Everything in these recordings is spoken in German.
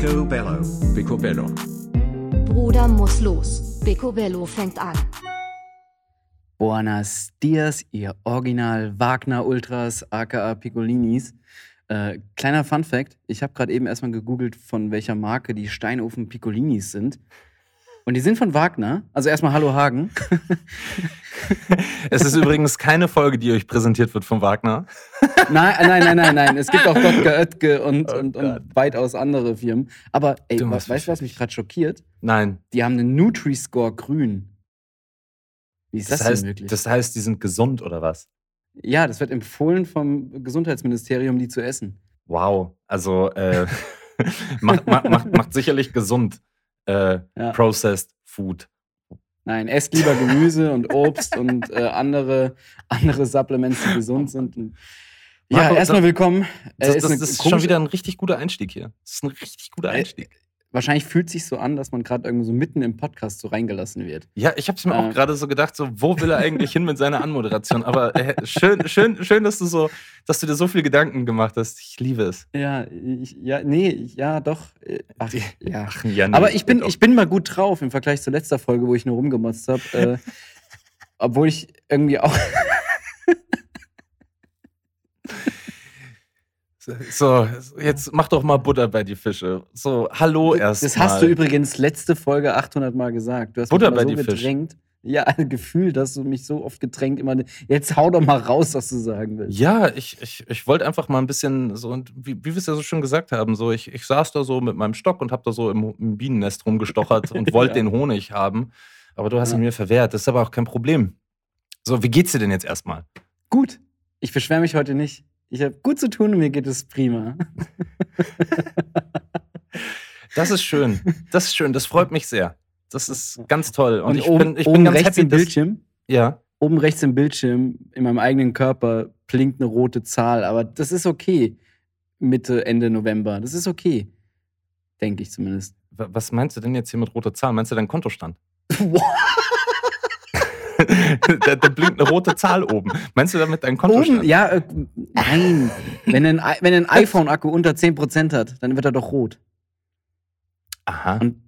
Picobello. Picobello. Bruder muss los. Picobello fängt an. Buenos Dias, ihr Original Wagner Ultras, aka Piccolinis. Äh, kleiner Fun Fact: Ich habe gerade eben erstmal gegoogelt, von welcher Marke die Steinofen Piccolinis sind. Und die sind von Wagner. Also erstmal Hallo Hagen. Es ist übrigens keine Folge, die euch präsentiert wird von Wagner. nein, nein, nein, nein, nein. Es gibt auch Dr. Oetke und, Oh und, und weitaus andere Firmen. Aber ey, Du was, weißt du, was mich gerade schockiert? Nein. Die haben einen Nutri-Score grün. Wie ist das, Das heißt, denn möglich? das heißt, die sind gesund oder was? ja, das wird empfohlen vom Gesundheitsministerium, die zu essen. Wow. Also äh, macht, macht, macht, macht sicherlich gesund. Äh, Ja. Processed Food. Nein, esst lieber Gemüse und Obst und äh, andere, andere Supplements, die gesund sind. Und ja, Marco, erstmal das- willkommen. Äh, Das, ist das, ist schon wieder ein richtig guter Einstieg hier. Das ist ein richtig guter Äh, Einstieg. Wahrscheinlich fühlt sich so an, dass man gerade irgendwie so mitten im Podcast so reingelassen wird. Ja, ich habe es mir äh, auch gerade so gedacht, so wo will er eigentlich hin mit seiner Anmoderation? Aber äh, schön, schön, schön, dass du so, dass du dir so viel Gedanken gemacht hast. Ich liebe es. Ja, ich, ja, nee, ja, doch. äh, Ach, ja. Ach, ja, nee, Aber ich bin, ich bin mal gut drauf im Vergleich zur letzter Folge, wo ich nur rumgemotzt habe. Äh, obwohl ich irgendwie auch. So, jetzt mach doch mal Butter bei die Fische. So, hallo erst Das mal. hast du übrigens letzte Folge 800 Mal gesagt. Du hast Butter mich bei die so Fisch. gedrängt. Ja, ein Gefühl, dass du mich so oft gedrängt immer. Jetzt hau doch mal raus, was du sagen willst. Ja, ich, ich, ich wollte einfach mal ein bisschen so, und wie, wie wir es ja so schon gesagt haben, so ich, ich saß da so mit meinem Stock und habe da so im, im Bienennest rumgestochert und wollte Ja. den Honig haben. Aber du hast Ja. ihn mir verwehrt. Das ist aber auch kein Problem. So, wie geht's dir denn jetzt erstmal? Gut. Ich beschwere mich heute nicht. Ich habe gut zu tun und mir geht es prima. Das ist schön. Das ist schön. Das freut mich sehr. Das ist ganz toll. Und, Und, ich oben, bin, ich oben bin ganz rechts happy, im dass, Bildschirm, Ja. oben rechts im Bildschirm, in meinem eigenen Körper, blinkt eine rote Zahl. Aber das ist okay. Mitte, Ende November. Das ist okay. Denke ich zumindest. Wa- Was meinst du denn jetzt hier mit roter Zahl? Meinst du deinen Kontostand? da, da blinkt eine rote Zahl oben. Meinst du damit deinen Kontostand? Oben, ja, äh, nein. wenn ein, wenn ein iPhone-Akku unter 10% hat, dann wird er doch rot. Aha. Und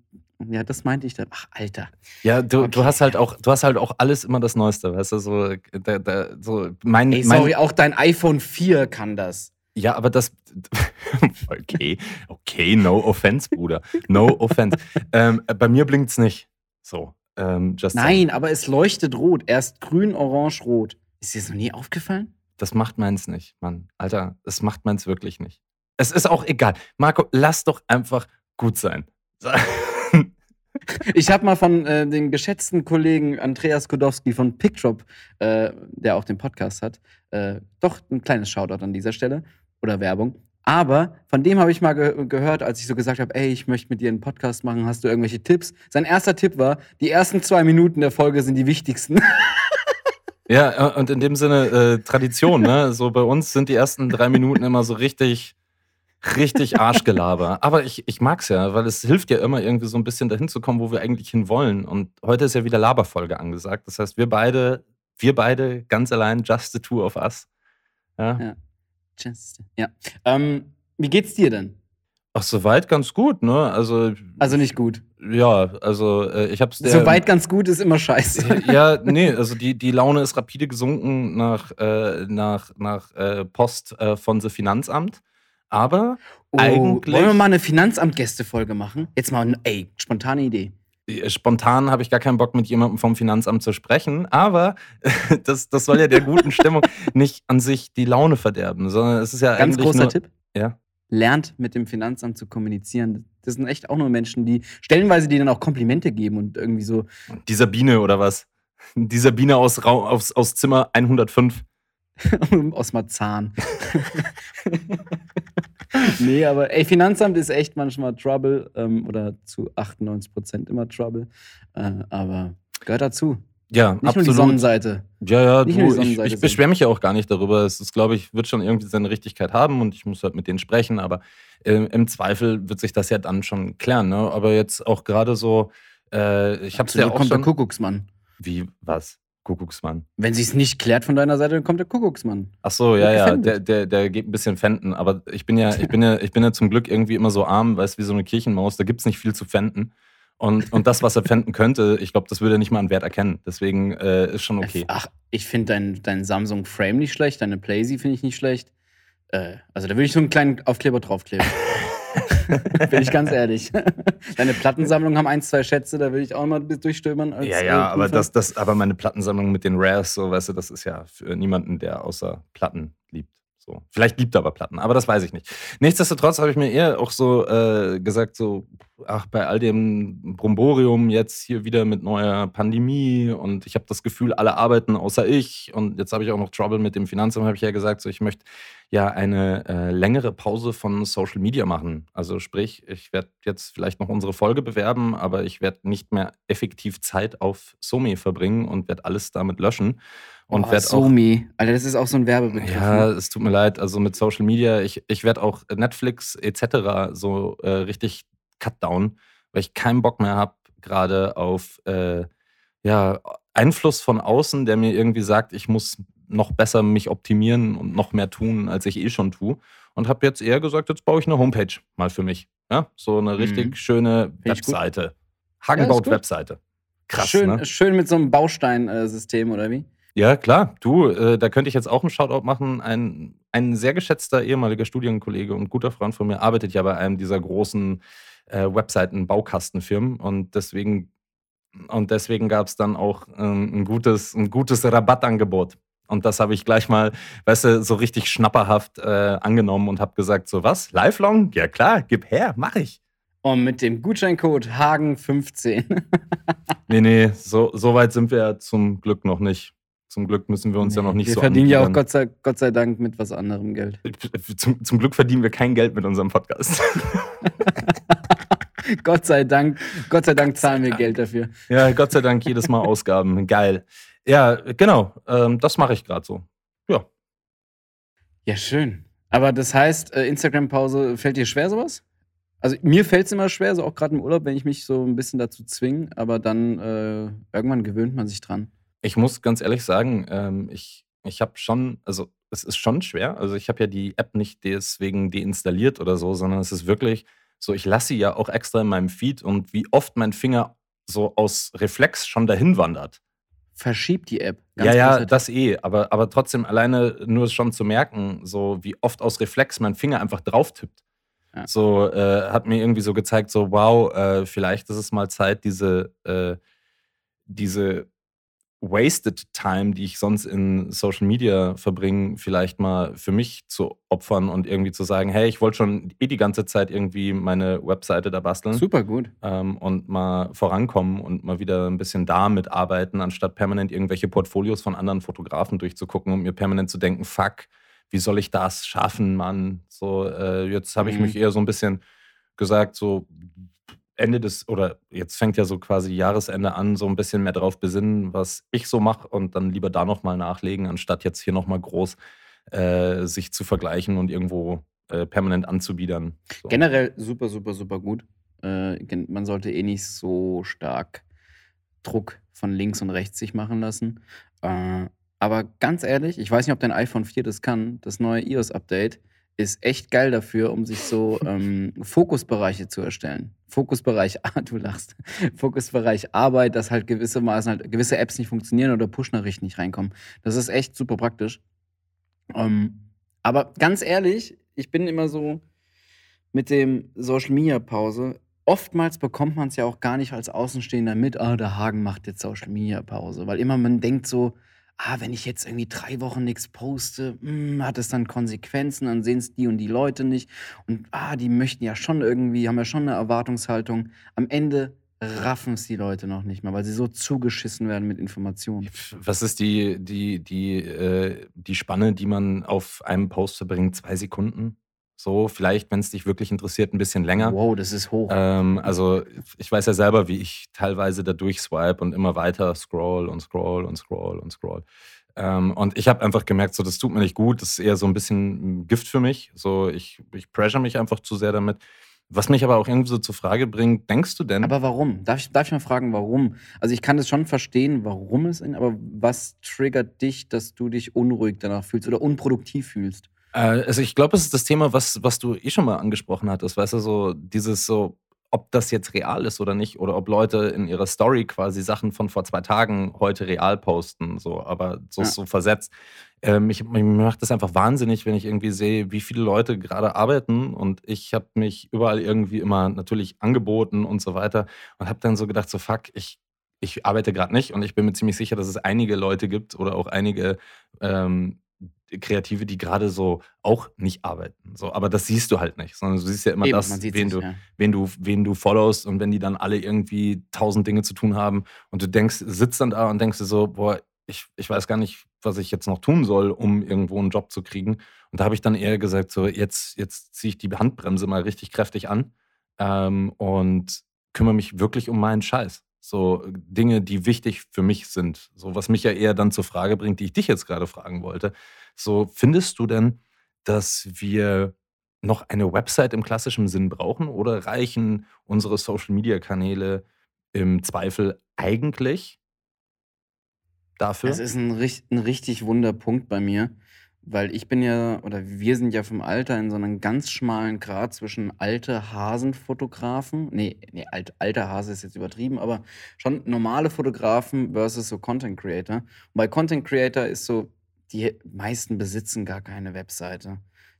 ja, das meinte ich dann. Ach, Alter. Ja, du, du Okay. hast halt auch, du hast halt auch alles immer das Neueste, weißt du, so, da, da, so mein, Ey, mein sorry, auch dein iPhone 4 kann das. ja, aber das, okay, okay, no offense, Bruder, no offense. ähm, bei mir blinkt's nicht, so, ähm. Nein, aber es leuchtet rot. Erst grün, orange, rot. Ist dir das noch nie aufgefallen? Das macht meins nicht, Mann, Alter, das macht meins wirklich nicht. Es ist auch egal, Marco, lass doch einfach gut sein. Ich habe mal von äh, dem geschätzten Kollegen Andreas Kodowski von PickDrop, äh, der auch den Podcast hat, äh, doch ein kleines Shoutout an dieser Stelle oder Werbung. Aber von dem habe ich mal ge gehört, als ich so gesagt habe, ey, ich möchte mit dir einen Podcast machen, hast du irgendwelche Tipps? Sein erster Tipp war, die ersten zwei Minuten der Folge sind die wichtigsten. Ja, äh, und in dem Sinne äh, Tradition, ne? So bei uns sind die ersten drei Minuten immer so richtig, richtig Arschgelaber. Aber ich, ich mag's ja, weil es hilft ja immer irgendwie so ein bisschen dahin zu kommen, wo wir eigentlich hin wollen. Und heute ist ja wieder Laberfolge angesagt. Das heißt, wir beide, wir beide ganz allein, just the two of us. Ja. Ja. Just- ja. Ähm, wie geht's dir denn? Ach, soweit ganz gut, ne? Also, Also nicht gut. ja, also äh, ich hab's der- Soweit ganz gut ist immer scheiße. ja, nee, also die, die Laune ist rapide gesunken nach, äh, nach, nach äh, Post äh, von The Finanzamt. Aber Oh, eigentlich- Wollen wir mal eine Finanzamt-Gäste-Folge machen? Jetzt mal, ey, spontane Idee. Äh, spontan habe ich gar keinen Bock, mit jemandem vom Finanzamt zu sprechen. Aber das, das soll ja der guten Stimmung nicht an sich die Laune verderben, sondern es ist ja Ganz eigentlich großer nur, Tipp. Ja. Lernt mit dem Finanzamt zu kommunizieren. Das sind echt auch nur Menschen, die stellenweise die dann auch Komplimente geben und irgendwie so. Die Sabine oder was? Die Sabine aus, aus, aus Zimmer 105. aus Marzahn. nee, aber ey, Finanzamt ist echt manchmal Trouble ähm, oder zu 98 Prozent immer Trouble. Äh, aber gehört dazu. Ja, Nicht nur die absolut. Sonnenseite. Ja, ja, Nicht du, ich, ich beschwere mich ja auch gar nicht darüber. Es ist, glaube ich, wird schon irgendwie seine Richtigkeit haben und ich muss halt mit denen sprechen, aber äh, im Zweifel wird sich das ja dann schon klären. Ne? Aber jetzt auch gerade so, äh, ich habe es ja Absolut auch kommt der schon. Kuckucksmann. Wie, was? Kuckucksmann. Wenn sie es nicht klärt von deiner Seite, dann kommt der Kuckucksmann. Ach so, ja, ja, der, der, der geht ein bisschen fenden. Aber ich bin ja, ich bin ja, ich bin ja zum Glück irgendwie immer so arm, weißt wie so eine Kirchenmaus, da gibt es nicht viel zu fenden. Und, und das, was er fenden könnte, ich glaube, das würde er nicht mal an Wert erkennen. Deswegen äh, ist schon okay. Ach, ich finde dein, dein Samsung Frame nicht schlecht, deine Playsee finde ich nicht schlecht. Äh, also da würde ich so einen kleinen Aufkleber draufkleben. Bin ich ganz ehrlich. Deine Plattensammlung haben ein, zwei Schätze, da würde ich auch mal durchstöbern. Als, Ja, ja, aber das, das, aber meine Plattensammlung mit den Rares, so, weißt du, das ist ja für niemanden, der außer Platten liebt. So. Vielleicht liebt er aber Platten, aber das weiß ich nicht. Nichtsdestotrotz habe ich mir eher auch so äh, gesagt, so, ach, bei all dem Bromborium jetzt hier wieder mit neuer Pandemie und ich habe das Gefühl, alle arbeiten außer ich und jetzt habe ich auch noch Trouble mit dem Finanzamt, habe ich ja gesagt, so, ich möchte ja eine äh, längere Pause von Social Media machen. Also sprich, ich werde jetzt vielleicht noch unsere Folge bewerben, aber ich werde nicht mehr effektiv Zeit auf Somi verbringen und werde alles damit löschen. Und oh, auch. Somi. Alter, das ist auch so ein Werbebegriff. Ja, ne? es tut mir leid. Also mit Social Media, ich, ich werde auch Netflix etc. so äh, richtig cut down, weil ich keinen Bock mehr habe, gerade auf äh, ja, Einfluss von außen, der mir irgendwie sagt, ich muss noch besser mich optimieren und noch mehr tun, als ich eh schon tue. Und habe jetzt eher gesagt, jetzt baue ich eine Homepage mal für mich. Ja, so eine richtig Mhm. schöne. Webseite. Hagen baut gut. Webseite. Krass, schön, ne? schön mit so einem Bausteinsystem, oder wie? Ja, klar. Du, äh, da könnte ich jetzt auch einen Shoutout machen. Ein, ein sehr geschätzter ehemaliger Studienkollege und guter Freund von mir arbeitet ja bei einem dieser großen äh, Webseiten-Baukastenfirmen und deswegen, und deswegen gab es dann auch ähm, ein, gutes, ein gutes Rabattangebot. Und das habe ich gleich mal, weißt du, so richtig schnapperhaft äh, angenommen und habe gesagt: So was? Lifelong? Ja, klar, gib her, mach ich. Und mit dem Gutscheincode Hagen15. Nee, nee, so, so weit sind wir ja zum Glück noch nicht. Zum Glück müssen wir uns ja noch nicht wir so verdienen ja auch. Gott sei, Gott sei Dank mit was anderem Geld. Zum, zum Glück verdienen wir kein Geld mit unserem Podcast. Gott sei Dank, Gott sei Dank zahlen wir Dank. Geld dafür. ja, Gott sei Dank jedes Mal Ausgaben. Geil. Ja, genau. Ähm, das mache ich gerade so. Ja. Ja, schön. Aber das heißt, äh, Instagram-Pause, fällt dir schwer sowas? Also mir fällt es immer schwer, so auch gerade im Urlaub, wenn ich mich so ein bisschen dazu zwinge, aber dann äh, irgendwann gewöhnt man sich dran. Ich muss ganz ehrlich sagen, ähm, ich, ich habe schon, also es ist schon schwer. Also ich habe ja die App nicht deswegen deinstalliert oder so, sondern es ist wirklich so, ich lasse sie ja auch extra in meinem Feed und wie oft mein Finger so aus Reflex schon dahin wandert. Verschiebt die App. ja, ja, das eh, aber, aber trotzdem alleine nur schon zu merken, so wie oft aus Reflex mein Finger einfach drauf tippt. Ja. So äh, hat mir irgendwie so gezeigt, so wow, äh, vielleicht ist es mal Zeit, diese, äh, diese wasted Time, die ich sonst in Social Media verbringe, vielleicht mal für mich zu opfern und irgendwie zu sagen, hey, ich wollte schon eh die ganze Zeit irgendwie meine Webseite da basteln Super gut. ähm, und mal vorankommen und mal wieder ein bisschen damit arbeiten, anstatt permanent irgendwelche Portfolios von anderen Fotografen durchzugucken und mir permanent zu denken, fuck, wie soll ich das schaffen, Mann? So, äh, jetzt habe ich Mhm. mich eher so ein bisschen gesagt, so Ende des, oder jetzt fängt ja so quasi Jahresende an, so ein bisschen mehr drauf besinnen, was ich so mache und dann lieber da nochmal nachlegen, anstatt jetzt hier nochmal groß äh, sich zu vergleichen und irgendwo äh, permanent anzubiedern. So. Generell super, super, super gut. Äh, man sollte eh nicht so stark Druck von links und rechts sich machen lassen. Äh, aber ganz ehrlich, ich weiß nicht, ob dein iPhone 4 das kann. Das neue iOS-Update ist echt geil dafür, um sich so ähm, Fokusbereiche zu erstellen. Fokusbereich, ah, du lachst. Fokusbereich Arbeit, dass halt gewissermaßen halt gewisse Apps nicht funktionieren oder Push-Nachrichten nicht reinkommen. Das ist echt super praktisch. Ähm, aber ganz ehrlich, ich bin immer so mit dem Social Media Pause. Oftmals bekommt man es ja auch gar nicht als Außenstehender mit, ah, der Hagen macht jetzt Social Media Pause. Weil immer man denkt so, ah, wenn ich jetzt irgendwie drei Wochen nichts poste, hm, hat es dann Konsequenzen, dann sehen es die und die Leute nicht. Und ah, die möchten ja schon irgendwie, haben ja schon eine Erwartungshaltung. Am Ende raffen es die Leute noch nicht mal, weil sie so zugeschissen werden mit Informationen. Was ist die, die, die, äh, die Spanne, die man auf einem Post verbringt? Zwei Sekunden? So, vielleicht, wenn es dich wirklich interessiert, ein bisschen länger. Wow, das ist hoch. Ähm, also, ich weiß ja selber, wie ich teilweise da durchswipe und immer weiter scroll und scroll und scroll und scroll. Ähm, und ich habe einfach gemerkt, so, das tut mir nicht gut. Das ist eher so ein bisschen Gift für mich. So, ich, ich pressure mich einfach zu sehr damit. Was mich aber auch irgendwie so zur Frage bringt, denkst du denn? Aber warum? Darf ich, darf ich mal fragen, warum? Also ich kann das schon verstehen, warum es, aber was triggert dich, dass du dich unruhig danach fühlst oder unproduktiv fühlst? Äh, also ich glaube, es ist das Thema, was, was du eh schon mal angesprochen hattest, weißt du, so dieses so, ob das jetzt real ist oder nicht, oder ob Leute in ihrer Story quasi Sachen von vor zwei Tagen heute real posten, so, aber so, Ja. so versetzt. Ähm, mich macht das einfach wahnsinnig, wenn ich irgendwie sehe, wie viele Leute gerade arbeiten und ich habe mich überall irgendwie immer natürlich angeboten und so weiter und habe dann so gedacht, so fuck, ich, ich arbeite gerade nicht und ich bin mir ziemlich sicher, dass es einige Leute gibt oder auch einige ähm, Kreative, die gerade so auch nicht arbeiten. So, aber das siehst du halt nicht, sondern du siehst ja immer Eben, das, wen sich, du, ja. wen du, wen du followst und wenn die dann alle irgendwie tausend Dinge zu tun haben und du denkst, sitzt dann da und denkst dir so, boah, ich, ich weiß gar nicht, was ich jetzt noch tun soll, um irgendwo einen Job zu kriegen. Und da habe ich dann eher gesagt, so jetzt, jetzt ziehe ich die Handbremse mal richtig kräftig an ähm, und kümmere mich wirklich um meinen Scheiß. So Dinge, die wichtig für mich sind. So was mich ja eher dann zur Frage bringt, die ich dich jetzt gerade fragen wollte. So findest du denn, dass wir noch eine Website im klassischen Sinn brauchen oder reichen unsere Social-Media-Kanäle im Zweifel eigentlich dafür? Es ist ein, ein richtig wunder Punkt bei mir, weil ich bin ja, oder wir sind ja vom Alter in so einem ganz schmalen Grat zwischen alte Hasenfotografen, nee, nee alt, alter Hase ist jetzt übertrieben, aber schon normale Fotografen versus so Content Creator. Und bei Content Creator ist so, die meisten besitzen gar keine Webseite.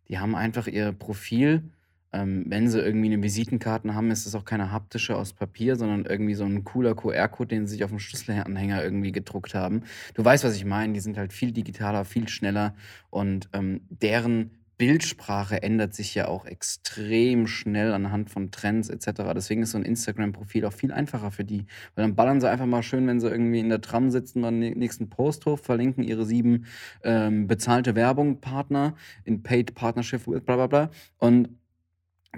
Die haben einfach ihr Profil. Ähm, wenn sie irgendwie eine Visitenkarten haben, ist es auch keine haptische aus Papier, sondern irgendwie so ein cooler QR-Code, den sie sich auf dem Schlüsselanhänger irgendwie gedruckt haben. Du weißt, was ich meine. Die sind halt viel digitaler, viel schneller und ähm, deren Bildsprache ändert sich ja auch extrem schnell anhand von Trends etc. Deswegen ist so ein Instagram-Profil auch viel einfacher für die. Weil dann ballern sie einfach mal schön, wenn sie irgendwie in der Tram sitzen, den nächsten Post hoch, verlinken ihre sieben ähm, bezahlte Werbung-Partner in Paid Partnership with bla bla bla. Und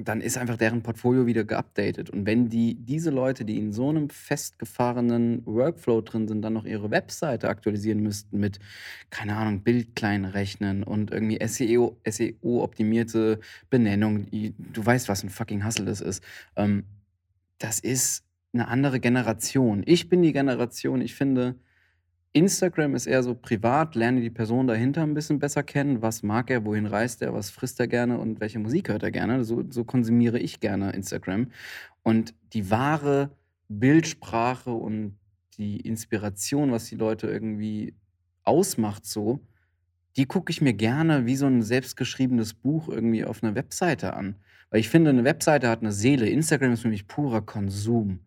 dann ist einfach deren Portfolio wieder geupdatet. Und wenn die, diese Leute, die in so einem festgefahrenen Workflow drin sind, dann noch ihre Webseite aktualisieren müssten mit, keine Ahnung, Bild klein rechnen und irgendwie E SEO, SEO-optimierte Benennung, du weißt, was ein fucking Hustle das ist. Ähm, das ist eine andere Generation. Ich bin die Generation, ich finde, Instagram ist eher so privat, lerne die Person dahinter ein bisschen besser kennen. Was mag er, wohin reist er, was frisst er gerne und welche Musik hört er gerne. So, so konsumiere ich gerne Instagram. Und die wahre Bildsprache und die Inspiration, was die Leute irgendwie ausmacht, so, die gucke ich mir gerne wie so ein selbstgeschriebenes Buch irgendwie auf einer Webseite an. Weil ich finde, eine Webseite hat eine Seele. Instagram ist für mich purer Konsum.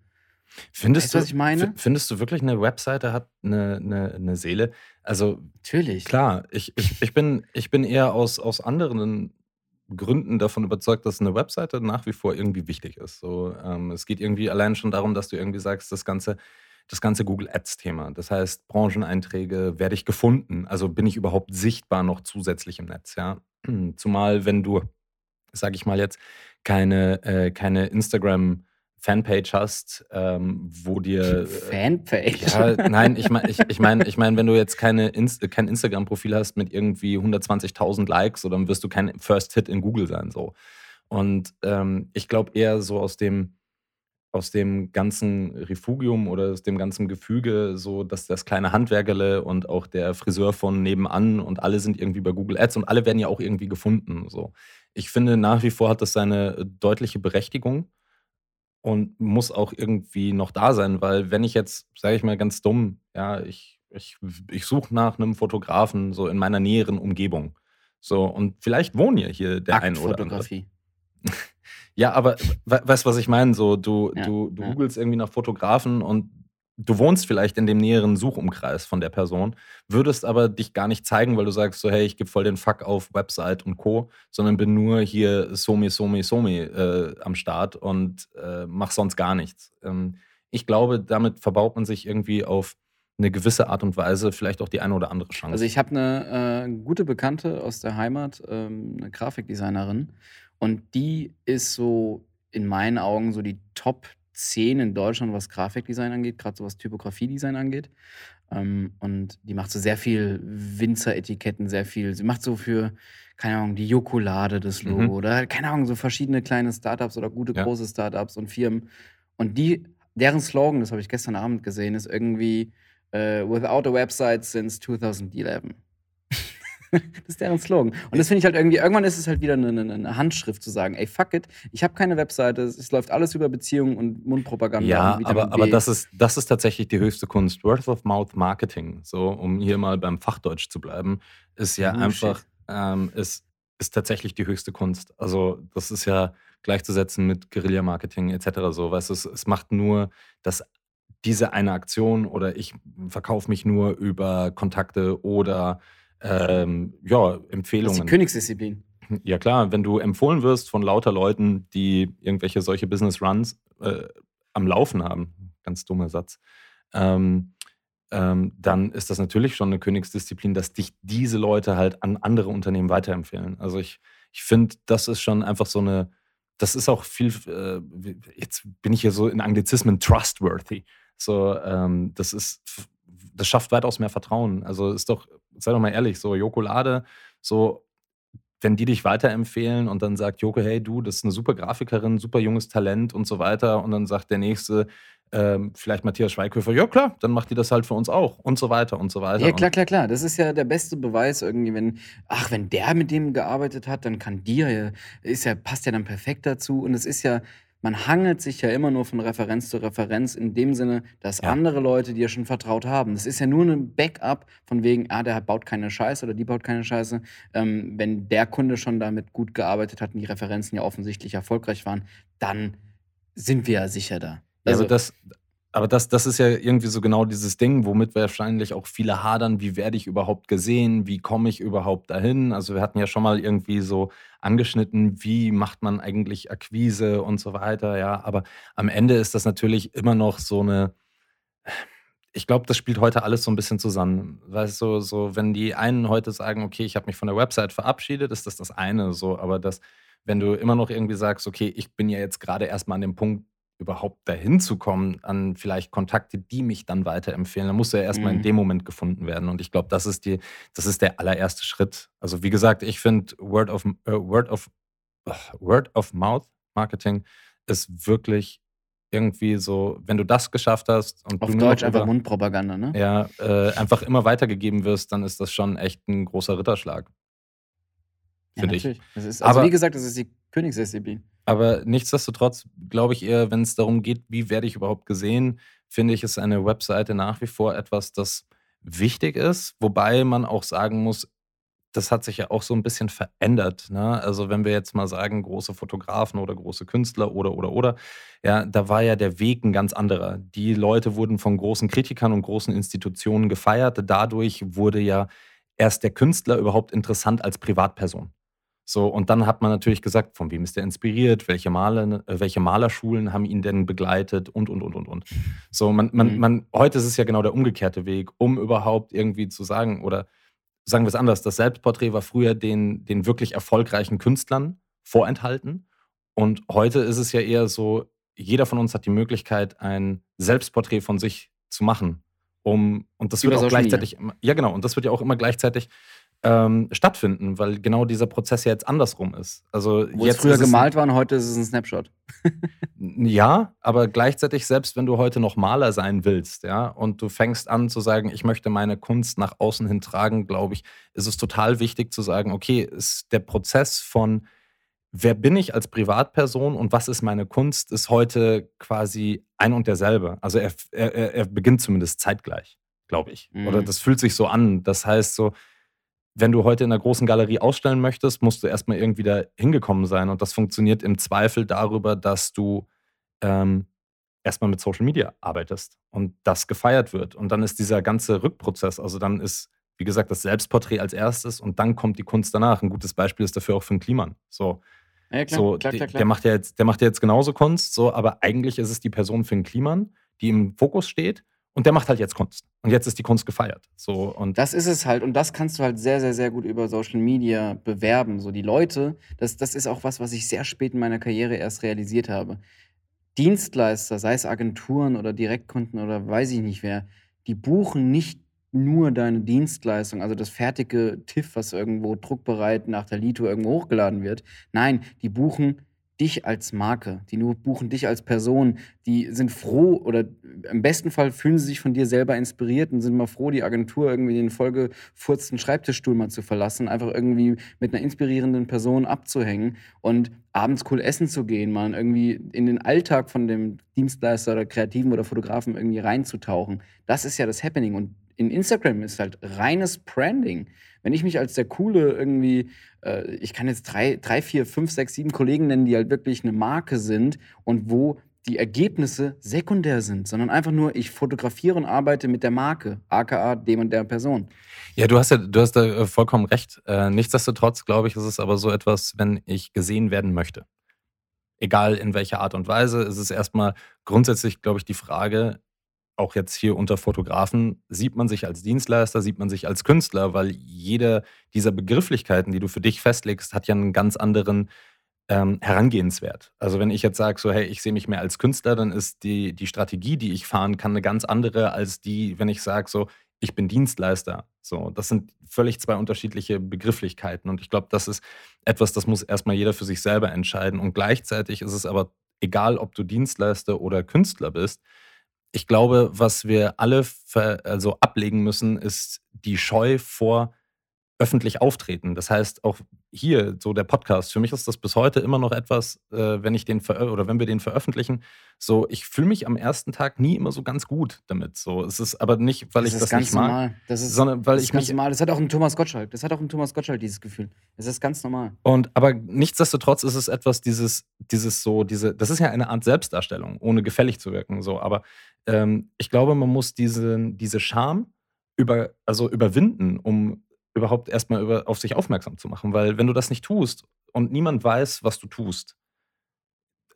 Findest Weißt du, was ich meine? Findest du wirklich, eine Webseite hat eine, eine, eine Seele? Also Natürlich. klar, ich, ich, ich, bin, ich bin eher aus, aus anderen Gründen davon überzeugt, dass eine Webseite nach wie vor irgendwie wichtig ist. So, ähm, es geht irgendwie allein schon darum, dass du irgendwie sagst, das ganze, das ganze Google Ads-Thema. Das heißt, Brancheneinträge, werde ich gefunden? Also bin ich überhaupt sichtbar noch zusätzlich im Netz? Ja? Zumal, wenn du, sage ich mal jetzt, keine, äh, keine Instagram- Fanpage hast, ähm, wo dir. äh, Fanpage. Ja, nein, ich meine, ich, ich mein, ich mein, wenn du jetzt keine Inst kein Instagram-Profil hast mit irgendwie 120.000 Likes, so, dann wirst du kein First Hit in Google sein. So. Und ähm, ich glaube eher so aus dem, aus dem ganzen Refugium oder aus dem ganzen Gefüge, so dass das kleine Handwerkerle und auch der Friseur von nebenan und alle sind irgendwie bei Google Ads und alle werden ja auch irgendwie gefunden. So. Ich finde, nach wie vor hat das seine deutliche Berechtigung und muss auch irgendwie noch da sein, weil wenn ich jetzt, sage ich mal ganz dumm, ja, ich, ich, ich suche nach einem Fotografen so in meiner näheren Umgebung. So, und vielleicht wohnt ja hier der ein oder andere. Ja, aber we weißt du, was ich meine? So, du, Ja, du, du ja. googelst irgendwie nach Fotografen und du wohnst vielleicht in dem näheren Suchumkreis von der Person, würdest aber dich gar nicht zeigen, weil du sagst so, hey, ich gebe voll den Fuck auf Website und Co., sondern bin nur hier Somi, Somi, Somi äh, am Start und äh, mach sonst gar nichts. Ähm, ich glaube, damit verbaut man sich irgendwie auf eine gewisse Art und Weise vielleicht auch die eine oder andere Chance. Also ich habe eine äh, gute Bekannte aus der Heimat, ähm, eine Grafikdesignerin. Und die ist so in meinen Augen so die Top 10 in Deutschland, was Grafikdesign angeht, gerade so was Typografiedesign angeht. Ähm, und die macht so sehr viel Winzer-Etiketten, sehr viel. Sie macht so für, keine Ahnung, die Jokolade das Logo Mhm. oder keine Ahnung, so verschiedene kleine Startups oder gute Ja. große Startups und Firmen. Und die, deren Slogan, das habe ich gestern Abend gesehen, ist irgendwie äh, Without a website since 2011. das ist deren Slogan. Und das finde ich halt irgendwie, irgendwann ist es halt wieder eine, eine, Handschrift zu sagen, ey, fuck it, ich habe keine Webseite, es läuft alles über Beziehungen und Mundpropaganda. Ja, und aber, aber das, ist, das ist tatsächlich die höchste Kunst. Word-of-Mouth-Marketing, so um hier mal beim Fachdeutsch zu bleiben, ist ja Oh, einfach, ähm, ist, ist tatsächlich die höchste Kunst. Also das ist ja gleichzusetzen mit Guerilla-Marketing etc. So, weißt du, es, es macht nur das, diese eine Aktion oder ich verkaufe mich nur über Kontakte oder ähm, ja, Das ist die Empfehlungen. Königsdisziplin. Ja klar, wenn du empfohlen wirst von lauter Leuten, die irgendwelche solche Business Runs äh, am Laufen haben, ganz dummer Satz, ähm, ähm, dann ist das natürlich schon eine Königsdisziplin, dass dich diese Leute halt an andere Unternehmen weiterempfehlen. Also ich, ich finde, das ist schon einfach so eine, das ist auch viel, äh, jetzt bin ich hier so in Anglizismen trustworthy. So, ähm, das ist, das schafft weitaus mehr Vertrauen. Also ist doch, sei doch mal ehrlich, so Jokolade, so wenn die dich weiterempfehlen und dann sagt Joko, hey du, das ist eine super Grafikerin, super junges Talent und so weiter. Und dann sagt der nächste, ähm, vielleicht Matthias Schweighöfer, ja klar, dann macht die das halt für uns auch und so weiter und so weiter. Ja, klar, klar, klar. Das ist ja der beste Beweis irgendwie, wenn, ach, wenn der mit dem gearbeitet hat, dann kann dir ja, ist ja, passt ja dann perfekt dazu. Und es ist ja, man hangelt sich ja immer nur von Referenz zu Referenz in dem Sinne, dass Ja. andere Leute dir schon vertraut haben. Das ist ja nur ein Backup von wegen, ah, der baut keine Scheiße oder die baut keine Scheiße. Ähm, wenn der Kunde schon damit gut gearbeitet hat und die Referenzen ja offensichtlich erfolgreich waren, dann sind wir ja sicher da. Ja, Also, aber das, aber das, das ist ja irgendwie so genau dieses Ding, womit wahrscheinlich auch viele hadern, wie werde ich überhaupt gesehen, wie komme ich überhaupt dahin? Also wir hatten ja schon mal irgendwie so angeschnitten, wie macht man eigentlich Akquise und so weiter, ja. Aber am Ende ist das natürlich immer noch so eine, ich glaube, das spielt heute alles so ein bisschen zusammen. Weißt du, so, wenn die einen heute sagen, okay, ich habe mich von der Website verabschiedet, ist das das eine so. Aber das, wenn du immer noch irgendwie sagst, okay, ich bin ja jetzt gerade erstmal an dem Punkt, überhaupt dahin zu kommen, an vielleicht Kontakte, die mich dann weiterempfehlen, dann musst du ja erstmal in Mhm. dem Moment gefunden werden. Und ich glaube, das ist die, das ist der allererste Schritt. Also wie gesagt, ich finde Word of, äh, Word of, ugh, Word of Mouth Marketing ist wirklich irgendwie so, wenn du das geschafft hast und auf Deutsch einfach Mundpropaganda, ne? ja, äh, einfach immer weitergegeben wirst, dann ist das schon echt ein großer Ritterschlag. Ja, natürlich. Ist, also Aber- wie gesagt, das ist die Königsdisziplin. Aber nichtsdestotrotz glaube ich eher, wenn es darum geht, wie werde ich überhaupt gesehen, finde ich, ist eine Webseite nach wie vor etwas, das wichtig ist. Wobei man auch sagen muss, das hat sich ja auch so ein bisschen verändert. Ne? Also wenn wir jetzt mal sagen, große Fotografen oder große Künstler oder, oder, oder, ja, da war ja der Weg ein ganz anderer. Die Leute wurden von großen Kritikern und großen Institutionen gefeiert. Dadurch wurde ja erst der Künstler überhaupt interessant als Privatperson. So, und dann hat man natürlich gesagt, von wem ist der inspiriert, welche, Maler, äh, welche Malerschulen haben ihn denn begleitet und, und, und, und, und. So, man, man, Mhm. man, heute ist es ja genau der umgekehrte Weg, um überhaupt irgendwie zu sagen, oder sagen wir es anders, das Selbstporträt war früher den, den wirklich erfolgreichen Künstlern vorenthalten. Und heute ist es ja eher so, jeder von uns hat die Möglichkeit, ein Selbstporträt von sich zu machen. Um, und das wird Über auch Social Media. gleichzeitig, ja genau, und das wird ja auch immer gleichzeitig ähm, stattfinden, weil genau dieser Prozess ja jetzt andersrum ist. Also Wo es jetzt früher gemalt war und heute ist es ein Snapshot. ja, aber gleichzeitig, selbst wenn du heute noch Maler sein willst, ja, und du fängst an zu sagen, ich möchte meine Kunst nach außen hin tragen, glaube ich, ist es total wichtig zu sagen, okay, ist der Prozess von wer bin ich als Privatperson und was ist meine Kunst, ist heute quasi ein und derselbe. Also er, er, er- er beginnt zumindest zeitgleich, glaube ich. Mhm. Oder das fühlt sich so an. Das heißt so, wenn du heute in einer großen Galerie ausstellen möchtest, musst du erstmal irgendwie da hingekommen sein. Und das funktioniert im Zweifel darüber, dass du ähm, erstmal mit Social Media arbeitest und das gefeiert wird. Und dann ist dieser ganze Rückprozess, also dann ist, wie gesagt, das Selbstporträt als erstes und dann kommt die Kunst danach. Ein gutes Beispiel ist dafür auch Finn Kliman. So, Ja, klar, so klar, klar, klar. Der, macht ja jetzt, der macht ja jetzt genauso Kunst, so, aber eigentlich ist es die Person Finn Kliman, die im Fokus steht und der macht halt jetzt Kunst. Und jetzt ist die Kunst gefeiert. So, und Das ist es halt und das kannst du halt sehr, sehr, sehr gut über Social Media bewerben. So die Leute, das, das ist auch was, was ich sehr spät in meiner Karriere erst realisiert habe. Dienstleister, sei es Agenturen oder Direktkunden oder weiß ich nicht wer, die buchen nicht nur deine Dienstleistung, also das fertige TIFF, was irgendwo druckbereit nach der Lito irgendwo hochgeladen wird. Nein, die buchen dich als Marke, die nur buchen dich als Person, die sind froh oder im besten Fall fühlen sie sich von dir selber inspiriert und sind mal froh, die Agentur irgendwie den vollgefurzten Schreibtischstuhl mal zu verlassen, einfach irgendwie mit einer inspirierenden Person abzuhängen und abends cool essen zu gehen, mal irgendwie in den Alltag von dem Dienstleister oder Kreativen oder Fotografen irgendwie reinzutauchen. Das ist ja das Happening und in Instagram ist halt reines Branding. Wenn ich mich als der coole irgendwie, äh, ich kann jetzt drei, drei, vier, fünf, sechs, sieben Kollegen nennen, die halt wirklich eine Marke sind und wo die Ergebnisse sekundär sind, sondern einfach nur, ich fotografiere und arbeite mit der Marke, aka dem und der Person. Ja, du hast ja, du hast da äh, vollkommen recht. Äh, nichtsdestotrotz glaube ich, ist es aber so etwas, wenn ich gesehen werden möchte. Egal in welcher Art und Weise, ist es erstmal grundsätzlich, glaube ich, die Frage, auch jetzt hier unter Fotografen, sieht man sich als Dienstleister, sieht man sich als Künstler, weil jede dieser Begrifflichkeiten, die du für dich festlegst, hat ja einen ganz anderen ähm, Herangehenswert. Also wenn ich jetzt sage, so hey, ich sehe mich mehr als Künstler, dann ist die, die Strategie, die ich fahren kann, eine ganz andere als die, wenn ich sage, so ich bin Dienstleister. So, das sind völlig zwei unterschiedliche Begrifflichkeiten. Und ich glaube, das ist etwas, das muss erstmal jeder für sich selber entscheiden. Und gleichzeitig ist es aber egal, ob du Dienstleister oder Künstler bist, ich glaube, was wir alle also ablegen müssen, ist die Scheu vor öffentlich auftreten. Das heißt, auch hier, so der Podcast, für mich ist das bis heute immer noch etwas, äh, wenn ich den oder wenn wir den veröffentlichen, so, ich fühle mich am ersten Tag nie immer so ganz gut damit. So, es ist aber nicht, weil das ich das nicht mag, normal. Das ist, sondern weil das ich ganz mich. normal. Das hat auch ein Thomas Gottschalk. Das hat auch ein Thomas Gottschalk dieses Gefühl. Das ist ganz normal. Und aber nichtsdestotrotz ist es etwas, dieses, dieses so, diese, das ist ja eine Art Selbstdarstellung, ohne gefällig zu wirken. So, aber ähm, ich glaube, man muss diese, diese Scham über, also überwinden, um überhaupt erstmal über, auf sich aufmerksam zu machen. Weil wenn du das nicht tust und niemand weiß, was du tust,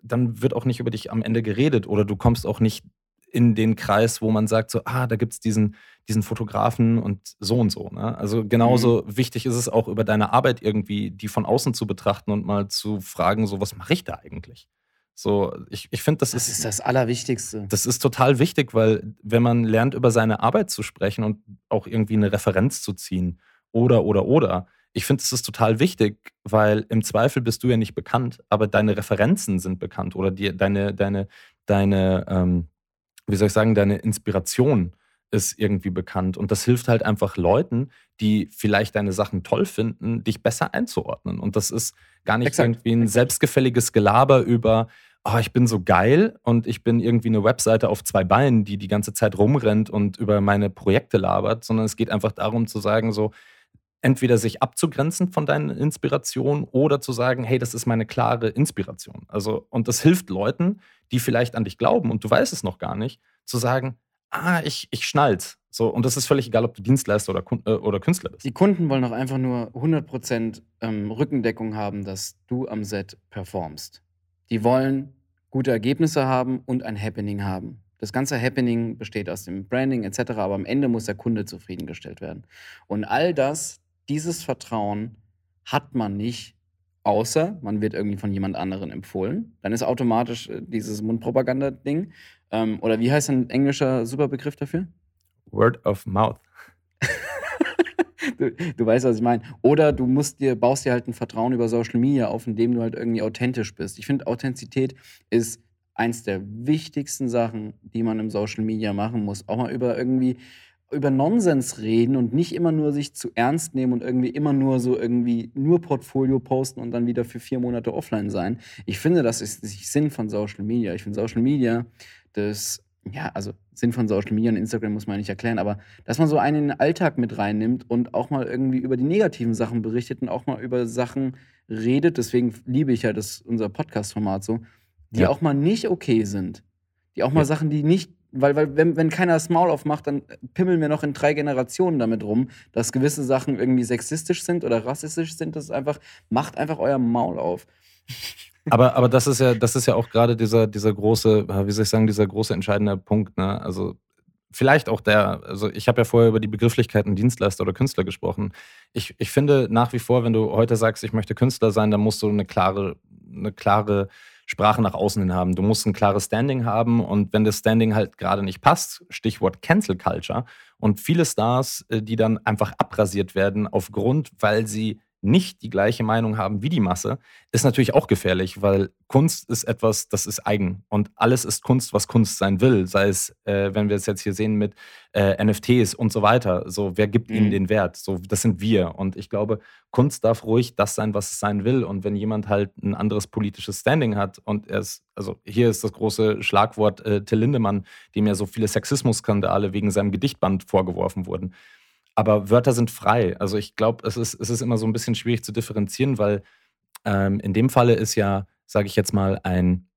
dann wird auch nicht über dich am Ende geredet oder du kommst auch nicht in den Kreis, wo man sagt, so, ah, da gibt es diesen, diesen Fotografen und so und so. Ne? Also genauso mhm. wichtig ist es auch über deine Arbeit irgendwie, die von außen zu betrachten und mal zu fragen, so, was mache ich da eigentlich? So, ich, ich finde, das, das ist, ist das Allerwichtigste. Das ist total wichtig, weil wenn man lernt, über seine Arbeit zu sprechen und auch irgendwie eine Referenz zu ziehen oder, oder, oder, ich finde, das ist total wichtig, weil im Zweifel bist du ja nicht bekannt, aber deine Referenzen sind bekannt oder die, deine, deine, deine, ähm, wie soll ich sagen, deine Inspiration ist irgendwie bekannt. Und das hilft halt einfach Leuten, die vielleicht deine Sachen toll finden, dich besser einzuordnen. Und das ist gar nicht Exakt. irgendwie ein selbstgefälliges Gelaber über, oh, ich bin so geil und ich bin irgendwie eine Webseite auf zwei Beinen, die die ganze Zeit rumrennt und über meine Projekte labert, sondern es geht einfach darum zu sagen, so, entweder sich abzugrenzen von deinen Inspirationen oder zu sagen, hey, das ist meine klare Inspiration. Also, und das hilft Leuten, die vielleicht an dich glauben und du weißt es noch gar nicht, zu sagen, ah, ich, ich schnall's. So, und das ist völlig egal, ob du Dienstleister oder, äh, oder Künstler bist. Die Kunden wollen auch einfach nur 100% ähm, Rückendeckung haben, dass du am Set performst. Die wollen gute Ergebnisse haben und ein Happening haben. Das ganze Happening besteht aus dem Branding etc., aber am Ende muss der Kunde zufriedengestellt werden. Und all das dieses Vertrauen hat man nicht, außer man wird irgendwie von jemand anderen empfohlen. Dann ist automatisch äh, dieses Mundpropaganda-Ding. Ähm, oder wie heißt ein englischer Superbegriff dafür? Word of Mouth. du, du, weißt, was ich meine. Oder du musst dir, baust dir halt ein Vertrauen über Social Media auf, indem du halt irgendwie authentisch bist. Ich finde, Authentizität ist eins der wichtigsten Sachen, die man im Social Media machen muss. Auch mal über irgendwie über Nonsens reden und nicht immer nur sich zu ernst nehmen und irgendwie immer nur so irgendwie nur Portfolio posten und dann wieder für vier Monate offline sein. Ich finde, das ist nicht Sinn von Social Media. Ich finde Social Media, das, ja, also Sinn von Social Media und Instagram muss man nicht erklären, aber dass man so einen in den Alltag mit reinnimmt und auch mal irgendwie über die negativen Sachen berichtet und auch mal über Sachen redet, deswegen liebe ich ja das, unser Podcast-Format so, die ja. auch mal nicht okay sind. Die auch mal ja. Sachen, die nicht weil, weil wenn, wenn keiner das Maul aufmacht, dann pimmeln wir noch in drei Generationen damit rum, dass gewisse Sachen irgendwie sexistisch sind oder rassistisch sind. Das ist einfach, macht einfach euer Maul auf. Aber, aber das ist ja, das ist ja auch gerade dieser, dieser große, wie soll ich sagen, dieser große entscheidende Punkt. Ne? Also vielleicht auch der, also ich habe ja vorher über die Begrifflichkeiten Dienstleister oder Künstler gesprochen. Ich, ich finde nach wie vor, wenn du heute sagst, ich möchte Künstler sein, dann musst du eine klare, eine klare Sprache nach außen hin haben. Du musst ein klares Standing haben und wenn das Standing halt gerade nicht passt, Stichwort Cancel Culture und viele Stars, äh, die dann einfach abrasiert werden aufgrund, weil sie nicht die gleiche Meinung haben wie die Masse, ist natürlich auch gefährlich, weil Kunst ist etwas, das ist eigen. Und alles ist Kunst, was Kunst sein will. Sei es, äh, wenn wir es jetzt hier sehen mit äh, NFTs und so weiter. So, wer gibt mhm. ihnen den Wert? So, das sind wir. Und ich glaube, Kunst darf ruhig das sein, was es sein will. Und wenn jemand halt ein anderes politisches Standing hat und er ist, also hier ist das große Schlagwort äh, Till Lindemann, dem ja so viele Sexismusskandale wegen seinem Gedichtband vorgeworfen wurden aber Wörter sind frei. Also ich glaube, es ist, es ist immer so ein bisschen schwierig zu differenzieren, weil ähm, in dem Falle ist ja, sage ich jetzt mal, ein,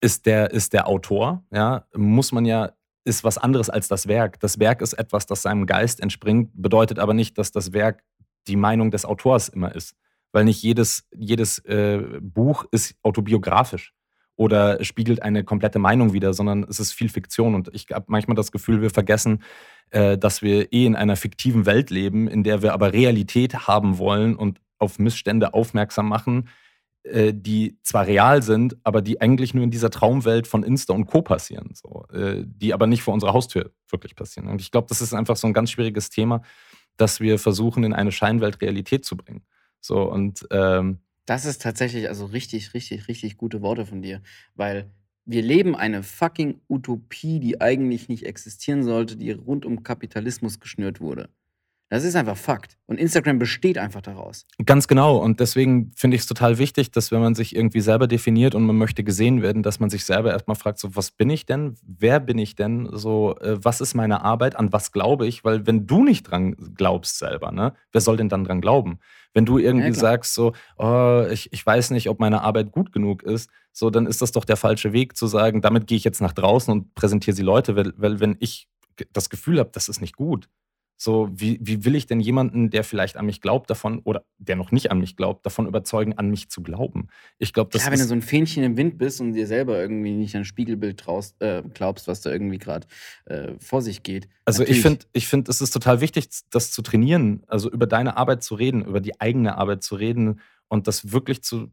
ist der, ist der Autor, ja, muss man ja, ist was anderes als das Werk. Das Werk ist etwas, das seinem Geist entspringt, bedeutet aber nicht, dass das Werk die Meinung des Autors immer ist. Weil nicht jedes, jedes äh, Buch ist autobiografisch oder spiegelt eine komplette Meinung wider, sondern es ist viel Fiktion. Und ich habe manchmal das Gefühl, wir vergessen, äh, dass wir eh in einer fiktiven Welt leben, in der wir aber Realität haben wollen und auf Missstände aufmerksam machen, äh, die zwar real sind, aber die eigentlich nur in dieser Traumwelt von Insta und Co. passieren, so, äh, die aber nicht vor unserer Haustür wirklich passieren. Und ich glaube, das ist einfach so ein ganz schwieriges Thema, dass wir versuchen, in eine Scheinwelt Realität zu bringen. So und ähm, das ist tatsächlich also richtig, richtig, richtig gute Worte von dir, weil wir leben eine fucking Utopie, die eigentlich nicht existieren sollte, die rund um Kapitalismus geschnürt wurde. Das ist einfach Fakt. Und Instagram besteht einfach daraus. Ganz genau. Und deswegen finde ich es total wichtig, dass wenn man sich irgendwie selber definiert und man möchte gesehen werden, dass man sich selber erstmal fragt, so, was bin ich denn? Wer bin ich denn? So, äh, was ist meine Arbeit? An was glaube ich? Weil wenn du nicht dran glaubst selber, ne, wer soll denn dann dran glauben? Wenn du irgendwie ja, sagst, so, oh, ich, ich weiß nicht, ob meine Arbeit gut genug ist, so, dann ist das doch der falsche Weg zu sagen, damit gehe ich jetzt nach draußen und präsentiere sie Leute, weil, weil wenn ich das Gefühl habe, das ist nicht gut, so, wie, wie will ich denn jemanden, der vielleicht an mich glaubt, davon, oder der noch nicht an mich glaubt, davon überzeugen, an mich zu glauben? Ich glaube, das Ja, wenn du so ein Fähnchen im Wind bist und dir selber irgendwie nicht an ein Spiegelbild traust, äh, glaubst, was da irgendwie gerade äh, vor sich geht. Also ich finde, ich find, es ist total wichtig, das zu trainieren, also über deine Arbeit zu reden, über die eigene Arbeit zu reden und das wirklich zu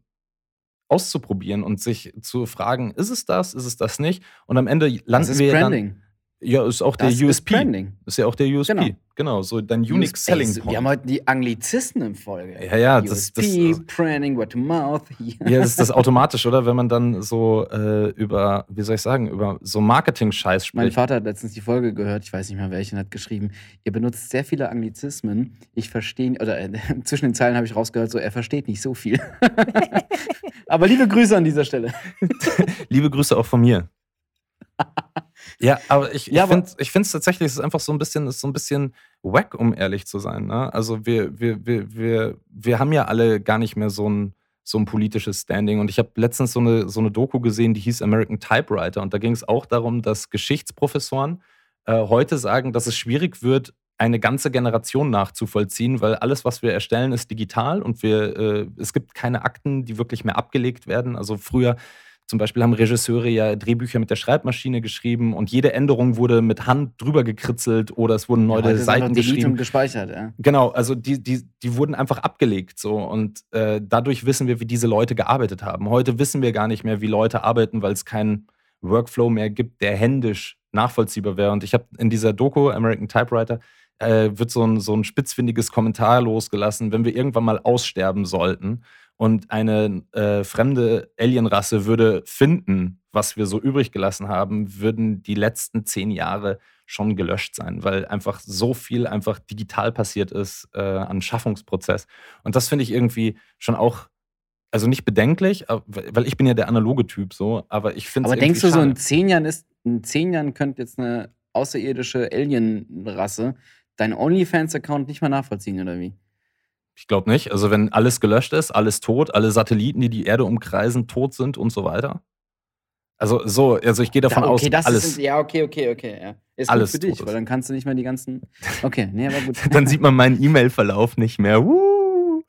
auszuprobieren und sich zu fragen, ist es das, ist es das nicht? Und am Ende landen wir Branding. dann ja, ist auch der Das ist USP. Branding. Ist ja auch der USP. Genau. Genau, so dein Unique USP. Selling Point. Wir haben heute die Anglizisten im Folge. Ja, ja, das- USP, das- Branding, Word to Mouth. Ja, das ist das automatisch, oder? Wenn man dann so äh, über, wie soll ich sagen, über so Marketing-Scheiß Mein spricht. Vater hat letztens die Folge gehört, ich weiß nicht mehr welchen, hat geschrieben, ihr benutzt sehr viele Anglizismen. Ich verstehe, oder äh, zwischen den Zeilen habe ich rausgehört, so er versteht nicht so viel. Aber liebe Grüße an dieser Stelle. Liebe Grüße auch von mir. Ja, aber ich, ich Ja, aber- finde ich es tatsächlich, es ist einfach so ein bisschen, ist so ein bisschen wack, um ehrlich zu sein. Ne? Also wir, wir, wir, wir, wir haben ja alle gar nicht mehr so ein, so ein politisches Standing. Und ich habe letztens so eine, so eine Doku gesehen, die hieß American Typewriter. Und da ging es auch darum, dass Geschichtsprofessoren äh, heute sagen, dass es schwierig wird, eine ganze Generation nachzuvollziehen, weil alles, was wir erstellen, ist digital und wir, äh, es gibt keine Akten, die wirklich mehr abgelegt werden. Also früher zum Beispiel haben Regisseure ja Drehbücher mit der Schreibmaschine geschrieben und jede Änderung wurde mit Hand drüber gekritzelt oder es wurden neue ist Seiten geschrieben. und gespeichert, ja. Genau, also die, die, die wurden einfach abgelegt so und äh, dadurch wissen wir, wie diese Leute gearbeitet haben. Heute wissen wir gar nicht mehr, wie Leute arbeiten, weil es keinen Workflow mehr gibt, der händisch nachvollziehbar wäre. Und ich habe in dieser Doku American Typewriter äh, wird so ein, so ein spitzfindiges Kommentar losgelassen, wenn wir irgendwann mal aussterben sollten und eine äh, fremde Alienrasse würde finden, was wir so übrig gelassen haben, würden die letzten zehn Jahre schon gelöscht sein, weil einfach so viel einfach digital passiert ist äh, an Schaffungsprozess. Und das finde ich irgendwie schon auch, also nicht bedenklich, aber- weil ich bin ja der analoge Typ so, aber ich finde es Aber denkst du, so schade. in zehn Jahren ist, in zehn Jahren könnte jetzt eine außerirdische Alien-Rasse deinen OnlyFans-Account nicht mal nachvollziehen, oder wie? Ich glaube nicht. Also wenn alles gelöscht ist, alles tot, alle Satelliten, die die Erde umkreisen, tot sind und so weiter. Also so, also ich gehe davon Da- okay, aus, das alles. ist, ja, okay, okay, okay. Ja. Ist Alles gut für dich, tot weil dann kannst du nicht mehr die ganzen. Okay, nee, aber gut. dann sieht man meinen E-Mail-Verlauf nicht mehr. Wuh.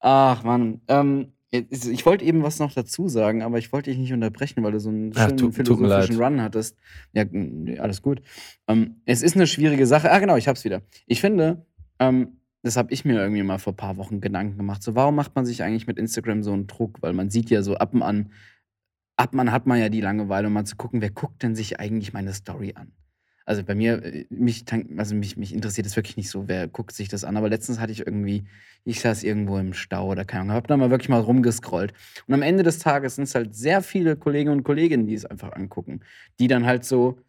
Ach, Mann. Ähm, Ich wollte eben was noch dazu sagen, aber ich wollte dich nicht unterbrechen, weil du so einen Ja, schönen tu- tut mir philosophischen. Run hattest. Ja, alles gut. Ähm, es ist eine schwierige Sache. Ah, genau, ich hab's wieder. Ich finde, ähm, das habe ich mir irgendwie mal vor ein paar Wochen Gedanken gemacht. So, warum macht man sich eigentlich mit Instagram so einen Druck? Weil man sieht ja so ab und an, ab und an hat man ja die Langeweile, um mal zu gucken, wer guckt denn sich eigentlich meine Story an? Also bei mir, äh, mich, also mich, mich interessiert es wirklich nicht so, wer guckt sich das an. Aber letztens hatte ich irgendwie, ich saß irgendwo im Stau oder keine Ahnung, hab da mal wirklich mal rumgescrollt. Und am Ende des Tages sind es halt sehr viele Kollegen und Kolleginnen, die es einfach angucken. Die dann halt so,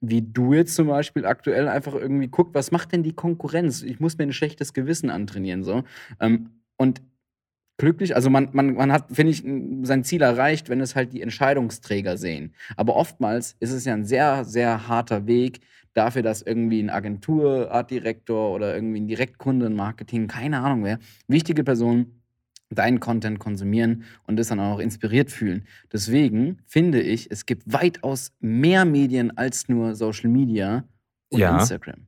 wie du jetzt zum Beispiel aktuell einfach irgendwie guckt, was macht denn die Konkurrenz? Ich muss mir ein schlechtes Gewissen antrainieren. So. Ähm, und glücklich, also man, man, man hat, finde ich, sein Ziel erreicht, wenn es halt die Entscheidungsträger sehen. Aber oftmals ist es ja ein sehr, sehr harter Weg dafür, dass irgendwie ein Agentur, Artdirektor oder irgendwie ein Direktkunde, ein Marketing, keine Ahnung wer, wichtige Personen deinen Content konsumieren und das dann auch inspiriert fühlen. Deswegen finde ich, es gibt weitaus mehr Medien als nur Social Media und Ja. Instagram.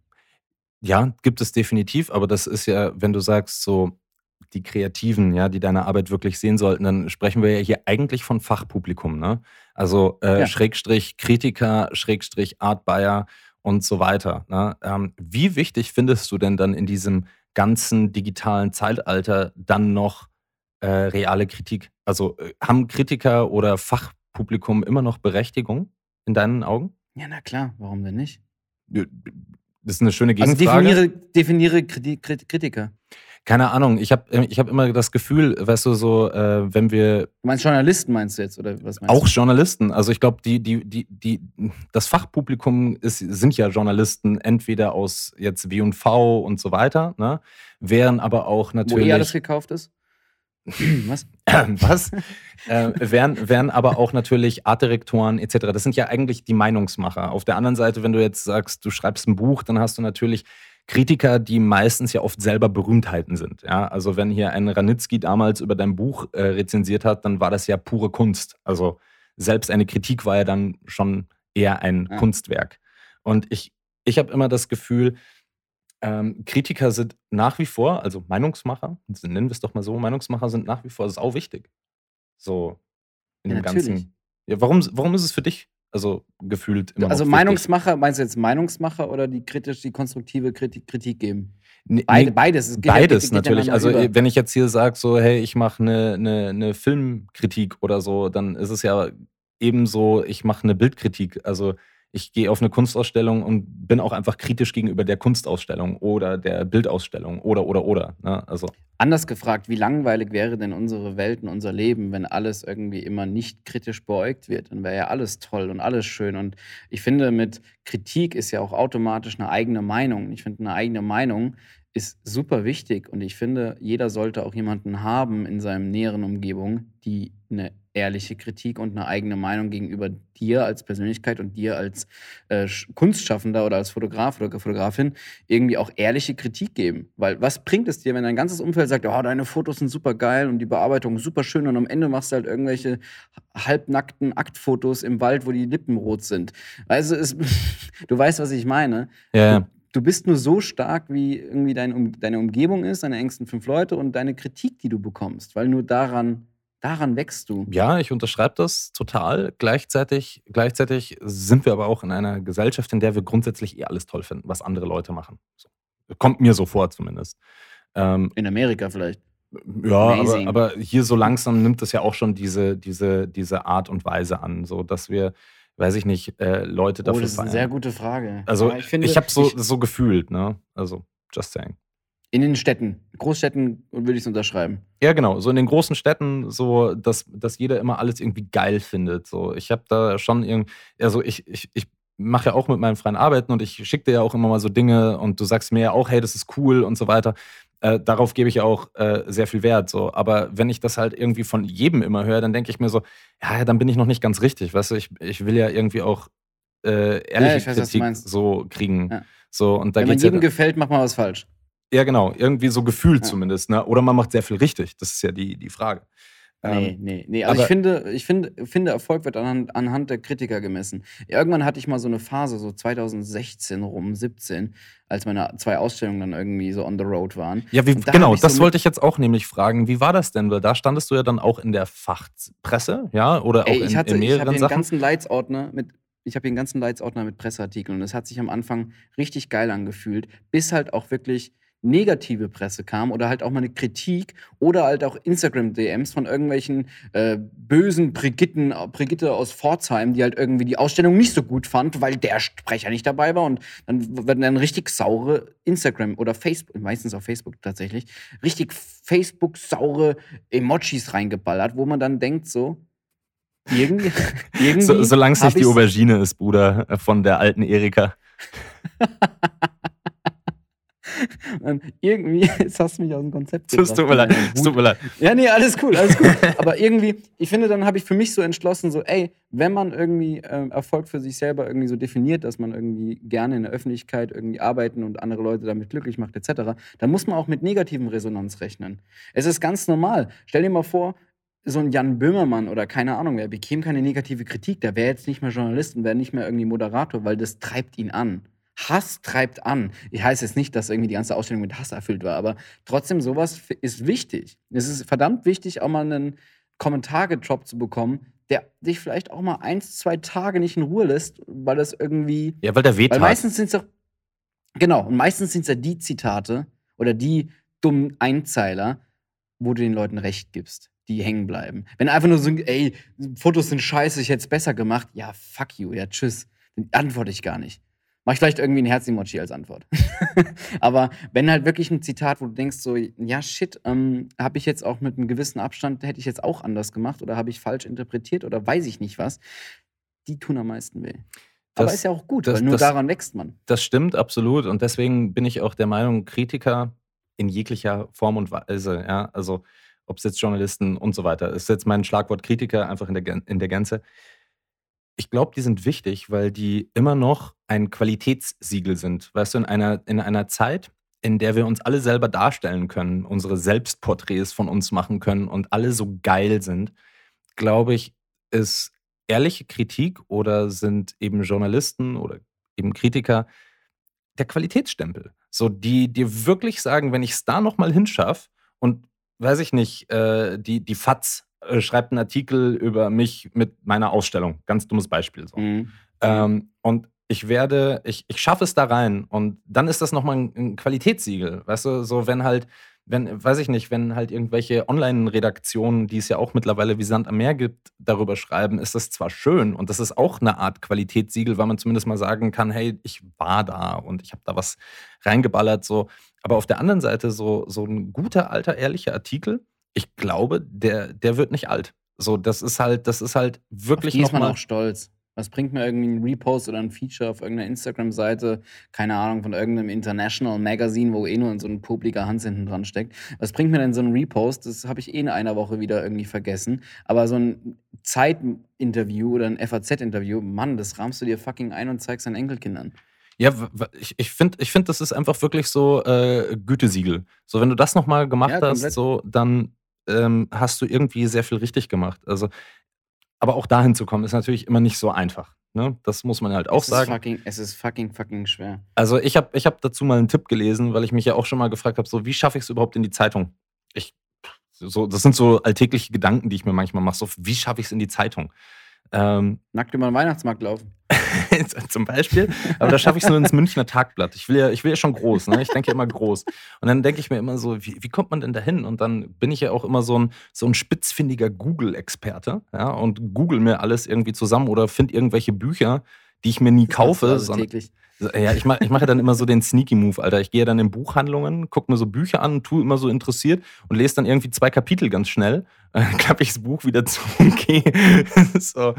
Ja, gibt es definitiv, aber das ist ja, wenn du sagst, so die Kreativen, ja, die deine Arbeit wirklich sehen sollten, dann sprechen wir ja hier eigentlich von Fachpublikum, ne? Also äh, Ja. Schrägstrich Kritiker, Schrägstrich Art Buyer und so weiter. Ne? Ähm, wie wichtig findest du denn dann in diesem ganzen digitalen Zeitalter dann noch äh, reale Kritik? Also äh, haben Kritiker oder Fachpublikum immer noch Berechtigung in deinen Augen? Ja, na klar, warum denn nicht? Das ist eine schöne Also Gegenfrage. definiere, definiere Krit Kritiker. Keine Ahnung, ich habe ich hab immer das Gefühl, weißt du, so, äh, wenn wir Du meinst Journalisten, meinst du jetzt, oder was meinst auch Journalisten, also ich glaube, die, die, die, die, das Fachpublikum ist, sind ja Journalisten, entweder aus jetzt W&V und so weiter, ne? wären aber auch du? Wo natürlich. eh alles gekauft ist? was? was? äh, wären, wären aber auch natürlich Artdirektoren etc. Das sind ja eigentlich die Meinungsmacher. Auf der anderen Seite, wenn du jetzt sagst, du schreibst ein Buch, dann hast du natürlich Kritiker, die meistens ja oft selber Berühmtheiten sind. Ja? Also wenn hier ein Ranitzky damals über dein Buch äh, rezensiert hat, dann war das ja pure Kunst. Also selbst eine Kritik war ja dann schon eher ein Ja. Kunstwerk. Und ich, ich habe immer das Gefühl, ähm, Kritiker sind nach wie vor, also Meinungsmacher, nennen wir es doch mal so, Meinungsmacher sind nach wie vor sau wichtig. So in Ja, dem natürlich. Ganzen. Ja, warum, warum ist es für dich also gefühlt immer Also? Meinungsmacher, meinst du jetzt Meinungsmacher oder die kritisch, die konstruktive Kritik, Kritik geben? Nee, Beide, nee, beides. Ja- Beides geht natürlich. Also über. wenn ich jetzt hier sage, so, hey, ich mache eine, eine, eine Filmkritik oder so, dann ist es ja ebenso, ich mache eine Bildkritik. Also ich gehe auf eine Kunstausstellung und bin auch einfach kritisch gegenüber der Kunstausstellung oder der Bildausstellung oder oder oder. Ne? Also Anders gefragt, wie langweilig wäre denn unsere Welt und unser Leben, wenn alles irgendwie immer nicht kritisch beäugt wird? Dann wäre ja alles toll und alles schön. Und ich finde, mit Kritik ist ja auch automatisch eine eigene Meinung. Ich finde, eine eigene Meinung ist super wichtig. Und ich finde, jeder sollte auch jemanden haben in seinem näheren Umgebung, die eine ehrliche Kritik und eine eigene Meinung gegenüber dir als Persönlichkeit und dir als äh, Sch- Kunstschaffender oder als Fotograf oder Fotografin irgendwie auch ehrliche Kritik geben. Weil was bringt es dir, wenn dein ganzes Umfeld sagt, oh, deine Fotos sind super geil und die Bearbeitung super schön und am Ende machst du halt irgendwelche halbnackten Aktfotos im Wald, wo die Lippen rot sind. Also es, du weißt, was ich meine. ja, Du, du bist nur so stark, wie irgendwie dein, um, deine Umgebung ist, deine engsten fünf Leute und deine Kritik, die du bekommst, weil nur daran, daran wächst du. Ja, ich unterschreibe das total. Gleichzeitig, gleichzeitig sind wir aber auch in einer Gesellschaft, in der wir grundsätzlich eh alles toll finden, was andere Leute machen. So. Kommt mir so vor zumindest. Ähm, In Amerika vielleicht. ja, aber, aber hier so langsam nimmt es ja auch schon diese, diese, diese Art und Weise an, so dass wir, weiß ich nicht, äh, Leute Oh, dafür das ist eine feiern. sehr gute Frage. Also Aber ich, finde, habe so, ich- so gefühlt, ne? Also, just saying. In den Städten, Großstädten würde ich es unterschreiben. Ja, genau. So in den großen Städten, so, dass, dass jeder immer alles irgendwie geil findet. So, ich habe da schon irgendwie, also ich, ich, ich mache ja auch mit meinen freien Arbeiten und ich schicke dir ja auch immer mal so Dinge und du sagst mir ja auch, hey, das ist cool und so weiter. Äh, darauf gebe ich ja auch äh, sehr viel Wert. So. Aber wenn ich das halt irgendwie von jedem immer höre, dann denke ich mir so, ja, dann bin ich noch nicht ganz richtig. Weißt du, ich, ich will ja irgendwie auch äh, ehrliche ich weiß, Kritik so kriegen. Ja. So, und da Wenn man geht's ja jedem gefällt, macht man was falsch. Ja, genau. Irgendwie so gefühlt Ja. zumindest. Ne? Oder man macht sehr viel richtig. Das ist ja die, die Frage. Nee, Ähm, nee, nee. Also aber- ich finde, ich finde, finde, Erfolg wird anhand, anhand der Kritiker gemessen. Irgendwann hatte ich mal so eine Phase, so 2016 rum, 17, als meine zwei Ausstellungen dann irgendwie so on the road waren. Ja, wie, da genau, ich so das mit- wollte ich jetzt auch nämlich fragen. Wie war das denn? Weil da standest du ja dann auch in der Fachpresse, ja, oder auch Ey, in, ich hatte, in ich habe mehreren hier einen Sachen. ganzen Leitsordner mit, ich habe einen ganzen Leitsordner mit Presseartikeln und es hat sich am Anfang richtig geil angefühlt, bis halt auch wirklich negative Presse kam oder halt auch mal eine Kritik oder halt auch Instagram-DMs von irgendwelchen äh, bösen Brigitten, Brigitte aus Pforzheim, die halt irgendwie die Ausstellung nicht so gut fand, weil der Sprecher nicht dabei war und dann werden dann richtig saure Instagram oder Facebook, meistens auf Facebook tatsächlich, richtig Facebook-saure Emojis reingeballert, wo man dann denkt so, irgendwie, irgendwie So, Solange es nicht die Aubergine ist, Bruder, äh, von der alten Erika. Und irgendwie, jetzt hast du mich aus dem Konzept Es tut mir leid, gebracht. es tut mir leid. Ja, nee, alles cool, alles cool. Aber irgendwie, ich finde, dann habe ich für mich so entschlossen, so, ey, wenn man irgendwie ähm, Erfolg für sich selber irgendwie so definiert, dass man irgendwie gerne in der Öffentlichkeit irgendwie arbeiten und andere Leute damit glücklich macht, etc., dann muss man auch mit negativen Resonanz rechnen. Es ist ganz normal. Stell dir mal vor, so ein Jan Böhmermann oder keine Ahnung, wer bekäme keine negative Kritik, der wäre jetzt nicht mehr Journalist und wäre nicht mehr irgendwie Moderator, weil das treibt ihn an. Hass treibt an. Ich heiße jetzt nicht, dass irgendwie die ganze Ausstellung mit Hass erfüllt war, aber trotzdem, sowas ist wichtig. Es ist verdammt wichtig, auch mal einen Kommentar getroppt zu bekommen, der dich vielleicht auch mal eins, zwei Tage nicht in Ruhe lässt, weil das irgendwie. Ja, weil der weht Weil meistens sind es doch. Genau, und meistens sind es ja die Zitate oder die dummen Einzeiler, wo du den Leuten recht gibst, die hängen bleiben. Wenn einfach nur so, ey, Fotos sind scheiße, ich hätte es besser gemacht, ja, fuck you, ja, tschüss. Dann antworte ich gar nicht. Mach ich vielleicht irgendwie ein Herz-Emoji als Antwort. Aber wenn halt wirklich ein Zitat, wo du denkst, so, ja, shit, ähm, habe ich jetzt auch mit einem gewissen Abstand, hätte ich jetzt auch anders gemacht oder habe ich falsch interpretiert oder weiß ich nicht was, die tun am meisten weh. Aber Das- ist ja auch gut, das- weil nur das- daran wächst man. Das stimmt absolut und deswegen bin ich auch der Meinung, Kritiker in jeglicher Form und Weise, ja, also ob es jetzt Journalisten und so weiter ist jetzt mein Schlagwort Kritiker einfach in der, in der Gänze. Ich glaube, die sind wichtig, weil die immer noch ein Qualitätssiegel sind. Weißt du, in einer, in einer Zeit, in der wir uns alle selber darstellen können, unsere Selbstporträts von uns machen können und alle so geil sind, glaube ich, ist ehrliche Kritik oder sind eben Journalisten oder eben Kritiker der Qualitätsstempel. So, die dir wirklich sagen, wenn ich es da nochmal hinschaffe und weiß ich nicht, äh, die, die FAZ äh, schreibt einen Artikel über mich mit meiner Ausstellung. Ganz dummes Beispiel. So. Mhm. Ähm, und ich werde, ich, ich schaffe es da rein und dann ist das nochmal ein, ein Qualitätssiegel. Weißt du, so wenn halt, wenn, weiß ich nicht, wenn halt irgendwelche Online-Redaktionen, die es ja auch mittlerweile wie Sand am Meer gibt, darüber schreiben, ist das zwar schön und das ist auch eine Art Qualitätssiegel, weil man zumindest mal sagen kann, hey, ich war da und ich habe da was reingeballert, so. Aber auf der anderen Seite so, so ein guter, alter, ehrlicher Artikel, ich glaube, der, der wird nicht alt. So, das ist halt, das ist halt wirklich Auf die ist man auch stolz. Was bringt mir irgendwie ein Repost oder ein Feature auf irgendeiner Instagram-Seite, keine Ahnung, von irgendeinem International Magazine, wo eh nur so ein publiker Hans hinten dran steckt. Was bringt mir denn so ein Repost? Das habe ich eh in einer Woche wieder irgendwie vergessen. Aber so ein Zeit-Interview oder ein FAZ-Interview, Mann, das rahmst du dir fucking ein und zeigst deinen Enkelkindern. Ja, ich, ich finde, ich find, das ist einfach wirklich so äh, Gütesiegel. So, wenn du das nochmal gemacht Ja, hast, so, dann ähm, hast du irgendwie sehr viel richtig gemacht. Also, aber auch dahin zu kommen, ist natürlich immer nicht so einfach. Ne? Das muss man halt auch es sagen. Ist fucking, es ist fucking, fucking schwer. Also ich habe ich hab dazu mal einen Tipp gelesen, weil ich mich ja auch schon mal gefragt habe, so wie schaffe ich es überhaupt in die Zeitung? Ich, so, das sind so alltägliche Gedanken, die ich mir manchmal mache. So, wie schaffe ich es in die Zeitung? Ähm, Nackt über den Weihnachtsmarkt laufen. zum Beispiel. Aber da schaffe ich es nur ins Münchner Tagblatt. Ich will ja, ich will ja schon groß, ne? Ich denke ja immer groß. Und dann denke ich mir immer so, wie, wie kommt man denn da hin? Und dann bin ich ja auch immer so ein, so ein spitzfindiger Google-Experte, ja, und google mir alles irgendwie zusammen oder finde irgendwelche Bücher, die ich mir nie kaufe. Also sondern- täglich. Ja, ich mache ich mach ja dann immer so den Sneaky Move, Alter. Ich gehe dann in Buchhandlungen, gucke mir so Bücher an, tue immer so interessiert und lese dann irgendwie zwei Kapitel ganz schnell. Dann klappe ich das Buch wieder zu und gehe. so.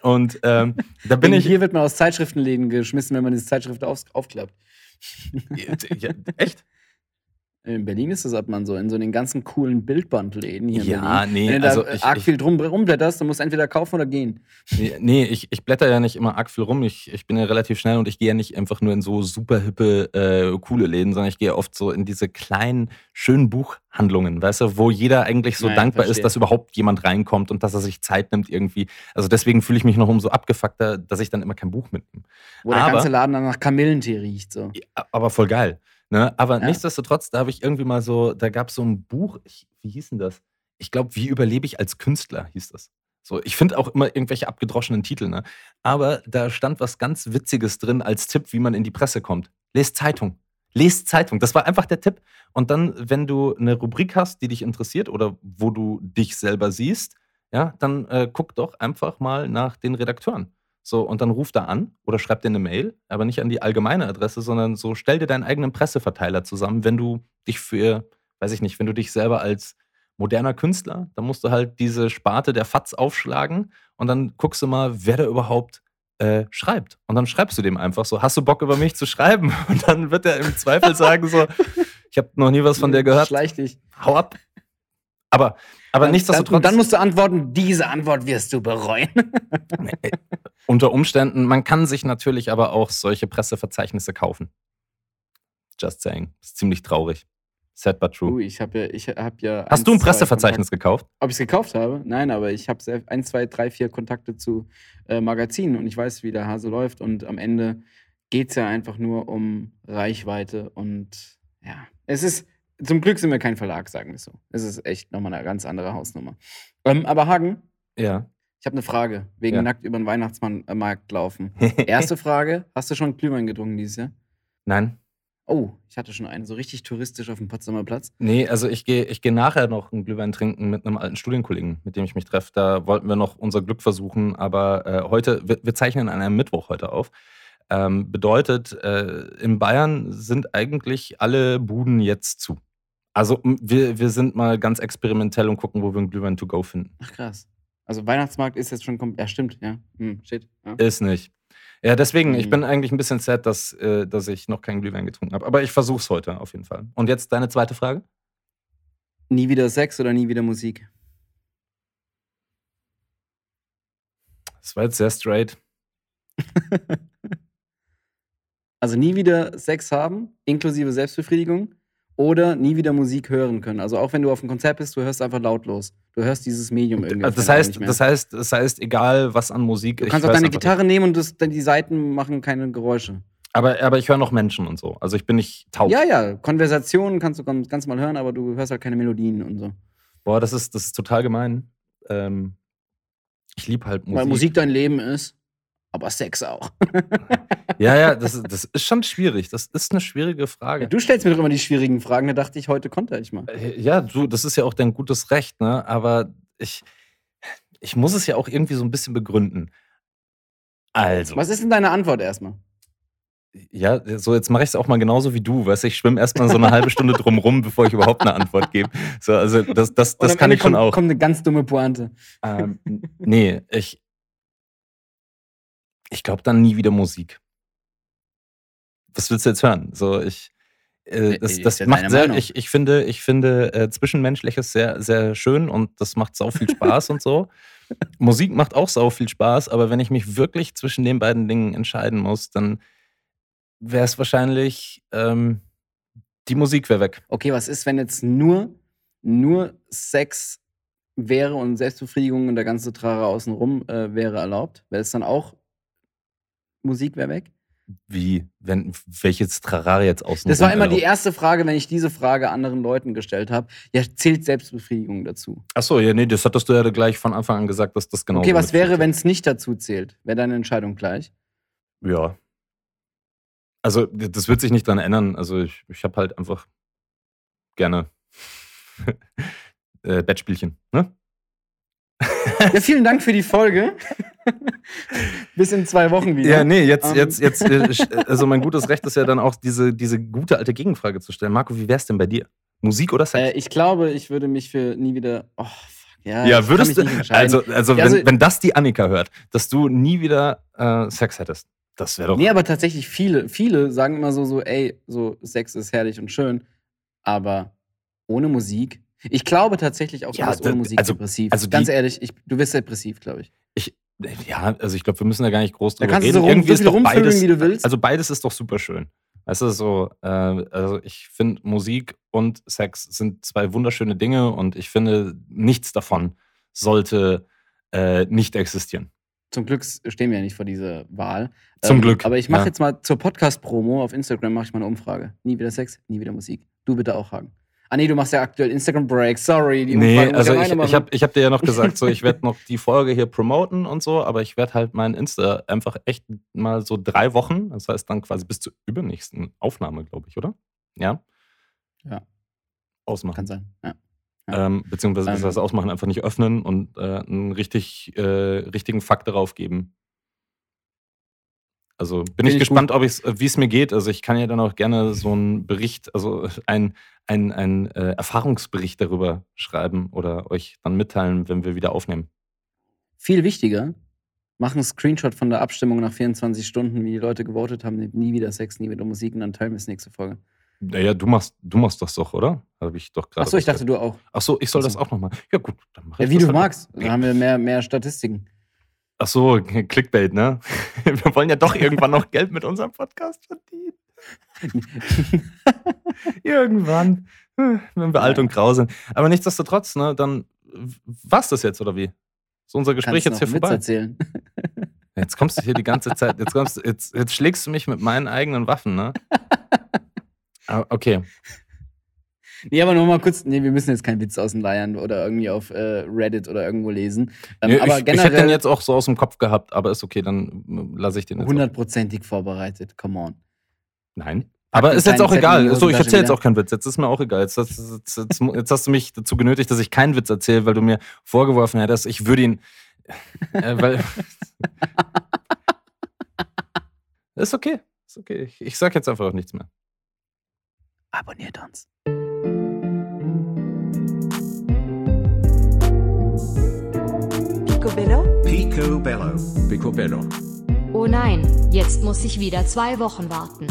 Und ähm, da bin Wegen ich. Hier wird man aus Zeitschriftenläden geschmissen, wenn man diese Zeitschrift auf, aufklappt. Ja, echt? In Berlin ist das ab man so, in so den ganzen coolen Bildbandläden hier Ja, nee, Wenn du also da ich- arg ich- viel drum rumblätterst, dann musst du entweder kaufen oder gehen. Nee, Nee, ich, ich blätter ja nicht immer arg viel rum. Ich, ich bin ja relativ schnell und ich gehe ja nicht einfach nur in so super hippe, äh, coole Läden, sondern ich gehe oft so in diese kleinen, schönen Buchhandlungen, weißt du, wo jeder eigentlich so Ja, dankbar verstehe. ist, dass überhaupt jemand reinkommt und dass er sich Zeit nimmt irgendwie. Also deswegen fühle ich mich noch umso abgefuckter, dass ich dann immer kein Buch mitnehme. Wo der Aber- ganze Laden dann nach Kamillentee riecht. So. Aber voll geil. Ne? Aber Ja. nichtsdestotrotz, da habe ich irgendwie mal so, da gab es so ein Buch, ich, wie hieß denn das? Ich glaube, wie überlebe ich als Künstler, hieß das. So, ich finde auch immer irgendwelche abgedroschenen Titel, ne? Aber da stand was ganz Witziges drin als Tipp, wie man in die Presse kommt. Lest Zeitung. Lest Zeitung. Das war einfach der Tipp. Und dann, wenn du eine Rubrik hast, die dich interessiert oder wo du dich selber siehst, ja, dann äh, guck doch einfach mal nach den Redakteuren. So, und dann ruf da an oder schreib dir eine Mail, aber nicht an die allgemeine Adresse, sondern so stell dir deinen eigenen Presseverteiler zusammen, wenn du dich für, weiß ich nicht, wenn du dich selber als moderner Künstler, dann musst du halt diese Sparte der FATS aufschlagen und dann guckst du mal, wer da überhaupt äh, schreibt. Und dann schreibst du dem einfach so, hast du Bock über mich zu schreiben? Und dann wird er im Zweifel sagen so, ich habe noch nie was von der gehört, Schleich dich. hau ab. Aber, aber Dann- nichtsdestotrotz. Und dann musst du antworten, diese Antwort wirst du bereuen. Nee, Unter Umständen, man kann sich natürlich aber auch solche Presseverzeichnisse kaufen. Just saying. Ist ziemlich traurig. Sad but true. Ui, ich habe ja, ich hab ja. Hast eins, du ein Presseverzeichnis gekauft? Kontakt- Ob ich es gekauft habe? Nein, aber ich habe ein, zwei, drei, vier Kontakte zu äh, Magazinen und ich weiß, wie der Hase läuft. Und am Ende geht es ja einfach nur um Reichweite und ja, es ist. Zum Glück sind wir kein Verlag, sagen wir so. Es ist echt nochmal eine ganz andere Hausnummer. Ähm, aber Hagen, Ja. ich habe eine Frage wegen Ja. nackt über den Weihnachtsmarkt laufen. Erste Frage: Hast du schon Glühwein getrunken dieses Jahr? Nein. Oh, ich hatte schon einen, so richtig touristisch auf dem Potsdamer Platz. Nee, also ich gehe ich geh nachher noch einen Glühwein trinken mit einem alten Studienkollegen, mit dem ich mich treffe. Da wollten wir noch unser Glück versuchen, aber äh, heute, wir, wir zeichnen an einem Mittwoch heute auf. Ähm, bedeutet, äh, in Bayern sind eigentlich alle Buden jetzt zu. Also wir, wir sind mal ganz experimentell und gucken, wo wir einen Glühwein to go finden. Ach krass. Also Weihnachtsmarkt ist jetzt schon kom- Ja, stimmt, ja. Hm, shit. Ja. Ist nicht. Ja, deswegen, ich Mhm. bin eigentlich ein bisschen sad, dass, äh, dass ich noch keinen Glühwein getrunken habe. Aber ich versuche es heute auf jeden Fall. Und jetzt deine zweite Frage? Nie wieder Sex oder nie wieder Musik? Das war jetzt sehr straight. Also nie wieder Sex haben, inklusive Selbstbefriedigung, oder nie wieder Musik hören können. Also auch wenn du auf einem Konzert bist, du hörst einfach lautlos. Du hörst dieses Medium irgendwie. Das heißt, das heißt, das heißt, egal was an Musik. du ich kannst auch deine Gitarre nehmen und das, die Saiten machen keine Geräusche. Aber, aber ich höre noch Menschen und so. Also ich bin nicht taub. Ja, ja, Konversationen kannst du ganz, ganz mal hören, aber du hörst halt keine Melodien und so. Boah, das ist, das ist total gemein. Ähm, ich liebe halt Musik. Weil Musik dein Leben ist, aber Sex auch. Ja, ja, das, das ist schon schwierig. Das ist eine schwierige Frage. Du stellst mir doch immer die schwierigen Fragen, da dachte ich, heute konnte ich mal. Äh, Ja, du, das ist ja auch dein gutes Recht, ne? Aber ich, ich muss es ja auch irgendwie so ein bisschen begründen. Also, Was ist denn deine Antwort erstmal? ja, so jetzt mache ich es auch mal genauso wie du, weißt du, ich schwimme erstmal so eine halbe Stunde drum rum, bevor ich überhaupt eine Antwort gebe. So, also das, das, das kann Ende ich schon kommt, auch. kommt eine ganz dumme Pointe. Ähm, nee, ich, ich glaube dann nie wieder Musik. Was willst du jetzt hören? So, ich, äh, das, das macht sehr, Meinung. ich, ich finde, ich finde äh, Zwischenmenschliches sehr, sehr schön und das macht sau viel Spaß und so. Musik macht auch sau viel Spaß, aber wenn ich mich wirklich zwischen den beiden Dingen entscheiden muss, dann wäre es wahrscheinlich, ähm, die Musik wäre weg. Okay, was ist, wenn jetzt nur, nur Sex wäre und Selbstbefriedigung und der ganze Trara außenrum äh, wäre erlaubt? Wäre es dann auch Musik wäre weg? Wie, wenn, welches Trarari jetzt außen Das war immer die erste Frage, wenn ich diese Frage anderen Leuten gestellt habe. Ja, zählt Selbstbefriedigung dazu? Achso, ja, nee, das hattest du ja gleich von Anfang an gesagt, dass das genau okay, was wäre, wenn es nicht dazu zählt? Wäre deine Entscheidung gleich? Ja. Also, das wird sich nicht dran ändern. Also, ich, ich habe halt einfach gerne äh, Bettspielchen. Ne? Ja, vielen Dank für die Folge. Bis in zwei Wochen wieder. Ja, nee, jetzt, Ähm. jetzt, jetzt, äh, also mein gutes Recht ist ja dann auch, diese, diese gute alte Gegenfrage zu stellen. Marco, wie wär's denn bei dir? Musik oder Sex? Äh, ich glaube, ich würde mich für nie wieder. Oh, fuck. Ja, ja, ich würdest du, also, also, Ja, wenn, also- wenn das die Annika hört, dass du nie wieder äh, Sex hättest, das wäre doch. Nee, aber tatsächlich viele, viele sagen immer so, so, ey, so Sex ist herrlich und schön. aber ohne Musik. Ich glaube tatsächlich auch, Ja, du bist ohne da- Musik also- depressiv. also die- Ganz ehrlich, ich, du bist depressiv, glaube ich. Ich, ja, also ich glaube, wir müssen da gar nicht groß Da drüber kannst du reden. so, rum, Irgendwie so ist doch beides, wie du willst. also beides ist doch super schön. Weißt du, so, äh, also ich finde, Musik und Sex sind zwei wunderschöne Dinge und ich finde, nichts davon sollte äh, nicht existieren. Zum Glück stehen wir ja nicht vor dieser Wahl. Zum Glück, Aber ich mache ja. jetzt mal zur Podcast-Promo auf Instagram mache ich mal eine Umfrage. Nie wieder Sex, nie wieder Musik. Du bitte auch, Hagen. Ah nee, du machst ja aktuell Instagram Break. Sorry, die Nee, also ich, ich habe ich hab dir ja noch gesagt, so ich werde noch die Folge hier promoten und so, aber ich werde halt mein Insta einfach echt mal so drei Wochen, das heißt dann quasi bis zur übernächsten Aufnahme, glaube ich, oder? Ja? Ja. Ausmachen. Kann sein. Ja. Ja. Ähm, beziehungsweise Ähm. das Ausmachen einfach nicht öffnen und äh, einen richtig, äh, richtigen Fakt darauf geben. Also bin ich ich gespannt, ob äh, wie es mir geht. Also ich kann ja dann auch gerne so einen Bericht, also ein, ein, ein äh, Erfahrungsbericht darüber schreiben oder euch dann mitteilen, wenn wir wieder aufnehmen. Viel wichtiger, mach einen Screenshot von der Abstimmung nach 24 Stunden, wie die Leute gewotet haben. Nie wieder Sex, nie wieder Musik und dann teilen wir es nächste Folge. Naja, du machst, du machst das doch, oder? Habe ich doch gerade. Achso, ich dachte, du auch. gehört. Ach so, ich soll Ach das auch nochmal. Ja gut, dann mach Ja, ich wie das du halt. magst. Dann haben wir mehr, mehr Statistiken. Ach so, Clickbait, ne? Wir wollen ja doch irgendwann noch Geld mit unserem Podcast verdienen. irgendwann, wenn wir alt und grau sind. Aber nichtsdestotrotz, ne, dann war's das jetzt, oder wie? Ist unser Gespräch Kannst jetzt hier einen Witz vorbei? erzählen. Jetzt kommst du hier die ganze Zeit, jetzt, kommst, jetzt, jetzt schlägst du mich mit meinen eigenen Waffen, ne? Ah, Okay. Nee, aber noch mal kurz, nee, wir müssen jetzt keinen Witz aus den Leiern oder irgendwie auf äh, Reddit oder irgendwo lesen. Ähm, Nee, aber ich, ich hätte den generell jetzt auch so aus dem Kopf gehabt, aber ist okay, dann lasse ich den jetzt. hundertprozentig vorbereitet. Come on. Nein. Aber ist jetzt auch Zettel egal. So, ich erzähle jetzt auch keinen Witz. Jetzt ist mir auch egal. Jetzt, jetzt, jetzt, jetzt, jetzt hast du mich dazu genötigt, dass ich keinen Witz erzähle, weil du mir vorgeworfen hättest, ich würde ihn. Äh, weil. ist okay. Ist okay. Ich, ich sag jetzt einfach auch nichts mehr. Abonniert uns. Picobello? Picobello. Picobello. Oh nein, jetzt muss ich wieder zwei Wochen warten.